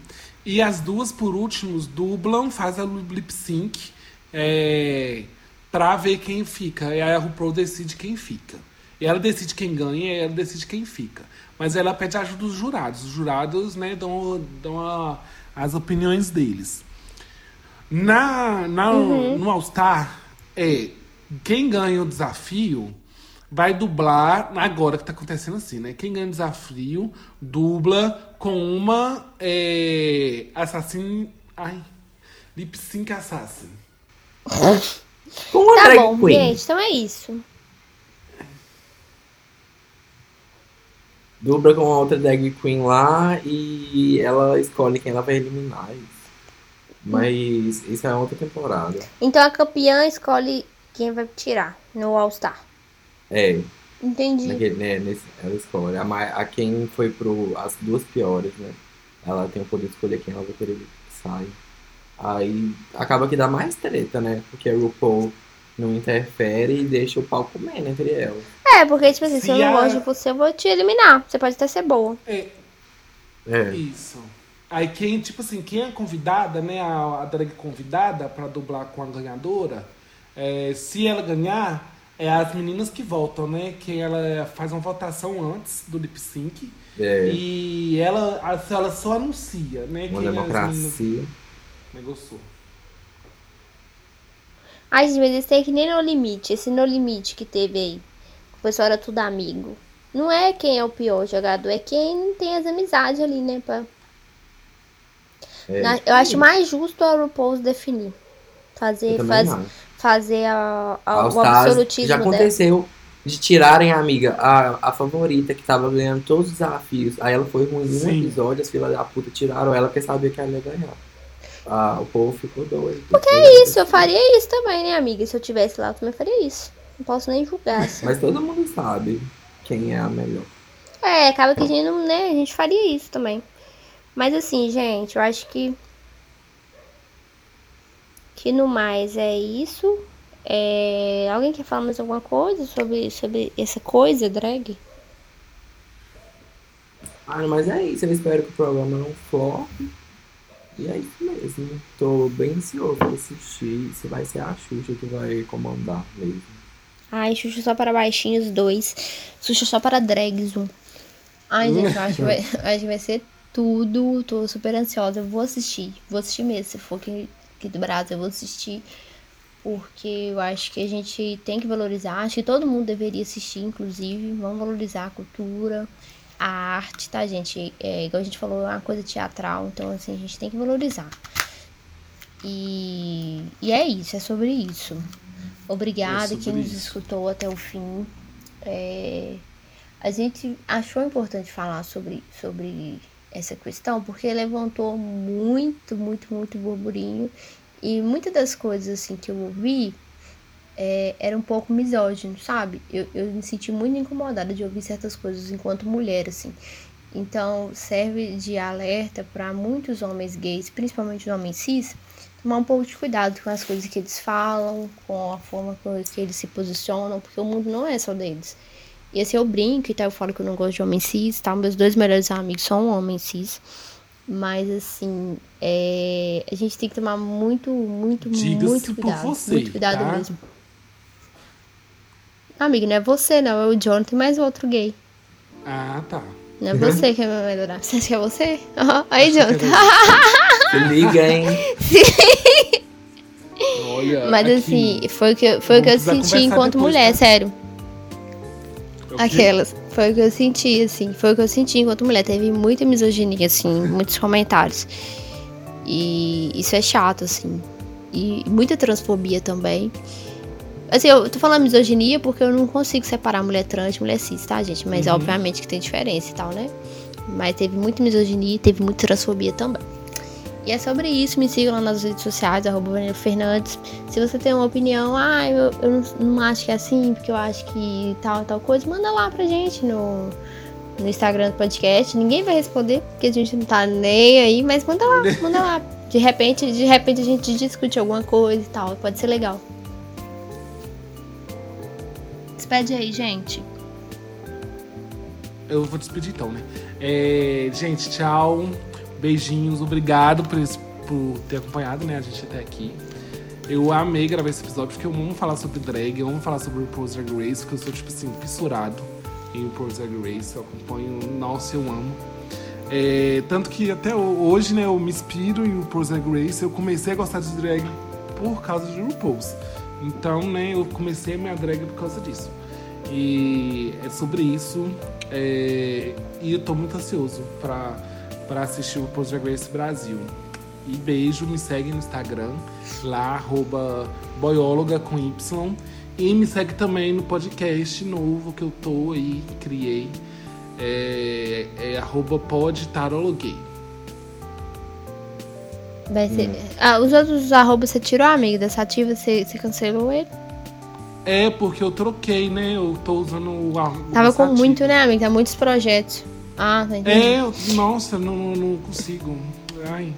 E as duas, por últimos, dublam, faz a lip sync é, pra ver quem fica. E aí a RuPaul decide quem fica. E ela decide quem ganha e ela decide quem fica. Mas ela pede a ajuda dos jurados. Os jurados, né, dão, dão a- as opiniões deles. Na, na, No All Star, é, quem ganha o desafio vai dublar. Agora que tá acontecendo assim, né? Quem ganha o desafio dubla com uma é, assassin. Ai. Lip Sync Assassin. Com uma Tá drag bom, queen. gente, então é isso. Dubla com outra drag queen lá e ela escolhe quem ela vai eliminar. Isso. Mas isso é outra temporada. Então a campeã escolhe quem vai tirar no All Star. É, Entendi. naquele, né, nesse, ela escolhe. A, mai- a quem foi pro. As duas piores, né? Ela tem o poder de escolher quem ela vai querer que saia. Aí acaba que dá mais treta, né? Porque a RuPaul não interfere e deixa o pau comendo entre elas. É, porque, tipo assim, se, Se eu não a- gosto de você, eu vou te eliminar. Você pode até ser boa. É, É. Isso. Aí quem, tipo assim, quem é convidada, né? A, a drag convidada pra dublar com a ganhadora, é, se ela ganhar, é as meninas que votam, né? Que ela faz uma votação antes do lip sync. É. E ela, ela só anuncia, né? Uma democracia. meninas negociou. Ai, gente, mas esse tem que nem no limite. Esse no limite que teve aí. O pessoal era tudo amigo. Não é quem é o pior jogador, é quem tem as amizades ali, né? Pra... É. Na- eu acho mais justo a RuPaul definir. Eu Fazer, também faz, acho. Fazer a, a- All o Stars, absolutismo já dela. aconteceu de tirarem a amiga, a, a favorita que tava ganhando todos os desafios. Aí ela foi ruim em um episódio, as filhas da puta tiraram ela porque sabia que ela ia ganhar. Ah, o povo ficou doido. Porque é isso, eu faria isso também, né, amiga? Se eu tivesse lá, eu também faria isso. Não posso nem julgar, assim. Mas todo mundo sabe quem é a melhor. É, acaba que a gente não, né? A gente faria isso também. Mas assim, gente, eu acho que. Que no mais é isso. É, Alguém quer falar mais alguma coisa sobre, sobre essa coisa, drag? Ah, mas é isso. Eu espero que o programa não flop. E é isso mesmo. Tô bem ansioso pra assistir. Se vai ser a Xuxa que vai comandar mesmo. Ai, Xuxa só para baixinhos 2. Xuxa só para drags 1. Ai, gente, eu acho que, vai, [laughs] acho que vai ser tudo. Tô super ansiosa. Eu vou assistir. Vou assistir mesmo. Se for aqui, aqui do Brasil, eu vou assistir. Porque eu acho que a gente tem que valorizar. Acho que todo mundo deveria assistir, inclusive. Vamos valorizar a cultura, a arte, tá, gente? É, igual a gente falou, é uma coisa teatral. Então, assim, a gente tem que valorizar. E, e é isso, é sobre isso. Obrigada É quem nos escutou até o fim. É, a gente achou importante falar sobre, sobre essa questão porque levantou muito, muito, muito burburinho. E muitas das coisas assim que eu ouvi é, era um pouco misógino, sabe? Eu, eu me senti muito incomodada de ouvir certas coisas enquanto mulher, assim. Então, serve de alerta para muitos homens gays, principalmente os homens cis, tomar um pouco de cuidado com as coisas que eles falam, com a forma que eles se posicionam, porque o mundo não é só deles. E assim, eu brinco e tal, eu falo que eu não gosto de homem cis, tá? Meus dois melhores amigos são homens cis. Mas assim, é, a gente tem que tomar muito, muito, muito cuidado. você, muito cuidado tá? mesmo. Amigo, não é você não, é o Jonathan mais outro gay. Ah, tá. Não é você que é meu melhor. Você acha que é você? [laughs] Ó, Aí, Jonathan. Se [laughs] liga, hein? Olha. Mas aqui, assim, foi o que, foi o que eu senti enquanto mulher, tá? sério. Aquelas. Foi o que eu senti, assim. Foi o que eu senti enquanto mulher. Teve muita misoginia, assim, muitos comentários. E isso é chato, assim. E muita transfobia também. Assim, eu tô falando misoginia porque eu não consigo separar mulher trans de mulher cis, tá, gente? Mas obviamente que tem diferença e tal, né? Mas teve muita misoginia e teve muita transfobia também. E é sobre isso, me sigam lá nas redes sociais, arroba Fernandes. Se você tem uma opinião, ah, eu, eu não, não acho que é assim, porque eu acho que tal, tal coisa, manda lá pra gente no, no Instagram do podcast. Ninguém vai responder, porque a gente não tá nem aí, mas manda lá, [laughs] manda lá. De repente, de repente a gente discute alguma coisa e tal, pode ser legal. Despede aí, gente. Eu vou despedir então, né? É, gente, tchau. Beijinhos. Obrigado por, esse- por ter acompanhado, né? A gente até aqui. Eu amei gravar esse episódio porque eu amo falar sobre drag, eu amo falar sobre RuPaul's Drag Race, porque eu sou, tipo assim, fissurado em RuPaul's Drag Race. Eu acompanho, nossa, eu amo. É, tanto que até ho- hoje, né, eu me inspiro em RuPaul's Drag Race. Eu comecei a gostar de drag por causa de RuPaul's. Então, né, eu comecei a minha drag por causa disso. E é sobre isso. é, e eu tô muito ansioso pra, pra assistir o RuPaul's Drag Race Brasil. E beijo, me segue no Instagram, lá, arroba boióloga com Y. E me segue também no podcast novo que eu tô aí, criei. É, é arroba podtarologuei. Vai ser. Ah, os outros arrobas você tirou, amigo, dessa ativa, você, você cancelou ele? É, porque eu troquei, né? Eu tô usando o arroba Tava com muito, né, amigo? Tá muitos projetos. Ah, tá entendendo. É, eu- nossa, não, não- consigo. Ai.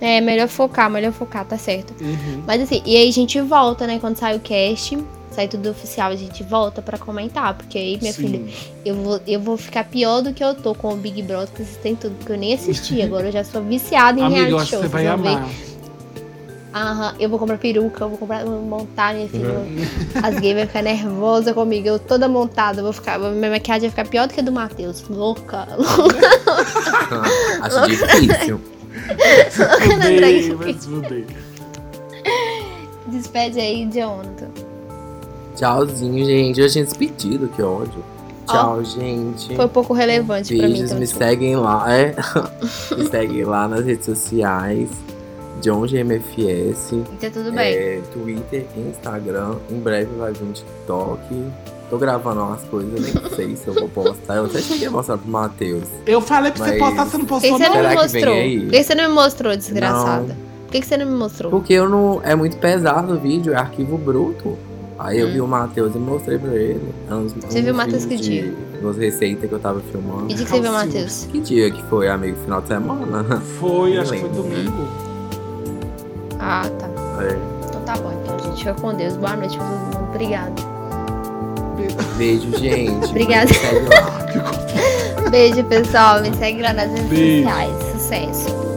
É, melhor focar, melhor focar, tá certo. Uhum. Mas assim, e aí a gente volta, né? Quando sai o cast, sai tudo oficial, a gente volta pra comentar. Porque aí, minha Sim. filha, eu vou, eu vou ficar pior do que eu tô com o Big Brother, que vocês têm tudo, que eu nem assisti. [laughs] Agora eu já sou viciada em Amiga, reality show. você vai vão ver. Aham, eu vou comprar peruca, eu vou comprar, minha filha. Uhum. As gays vão ficar nervosas comigo. Eu toda montada, vou ficar. Minha maquiagem vai ficar pior do que a do Matheus. Louca, [laughs] Acho difícil. Fudei, mas fudei. Despede aí, Jonathan. Tchauzinho, gente. Eu tinha despedido, que ódio. Tchau, gente. Foi pouco relevante pra mim. Beijos, me seguem lá, é. [laughs] me seguem lá nas redes sociais. John GMFS. Então tudo bem. É, Twitter, Instagram. Em breve vai vir um TikTok. Tô gravando umas coisas, eu nem sei se eu vou postar. Eu até cheguei a mostrar pro Matheus. Eu falei pra você Mas- postar, você não Por que postou, você não. Será me que vem mostrou? aí? Por que você não me mostrou, desgraçada? Por que que você não me mostrou? Porque eu não. É muito pesado o vídeo, é arquivo bruto. Aí eu Hum. vi o Matheus e mostrei pra ele. É uns- Você viu o uns Matheus que de- Umas receitas que eu tava filmando. Que dia que você viu, Calcinha. Matheus? Que dia que foi, amigo? Final de semana? Foi, acho que foi domingo. Ah, tá. É. Então tá bom, então, gente. Fica com Deus. Boa noite pra todo mundo. Obrigada. Beijo, gente. Obrigada. Beijo, [laughs] pessoal. Me segue lá nas redes Beijo. sociais. Sucesso.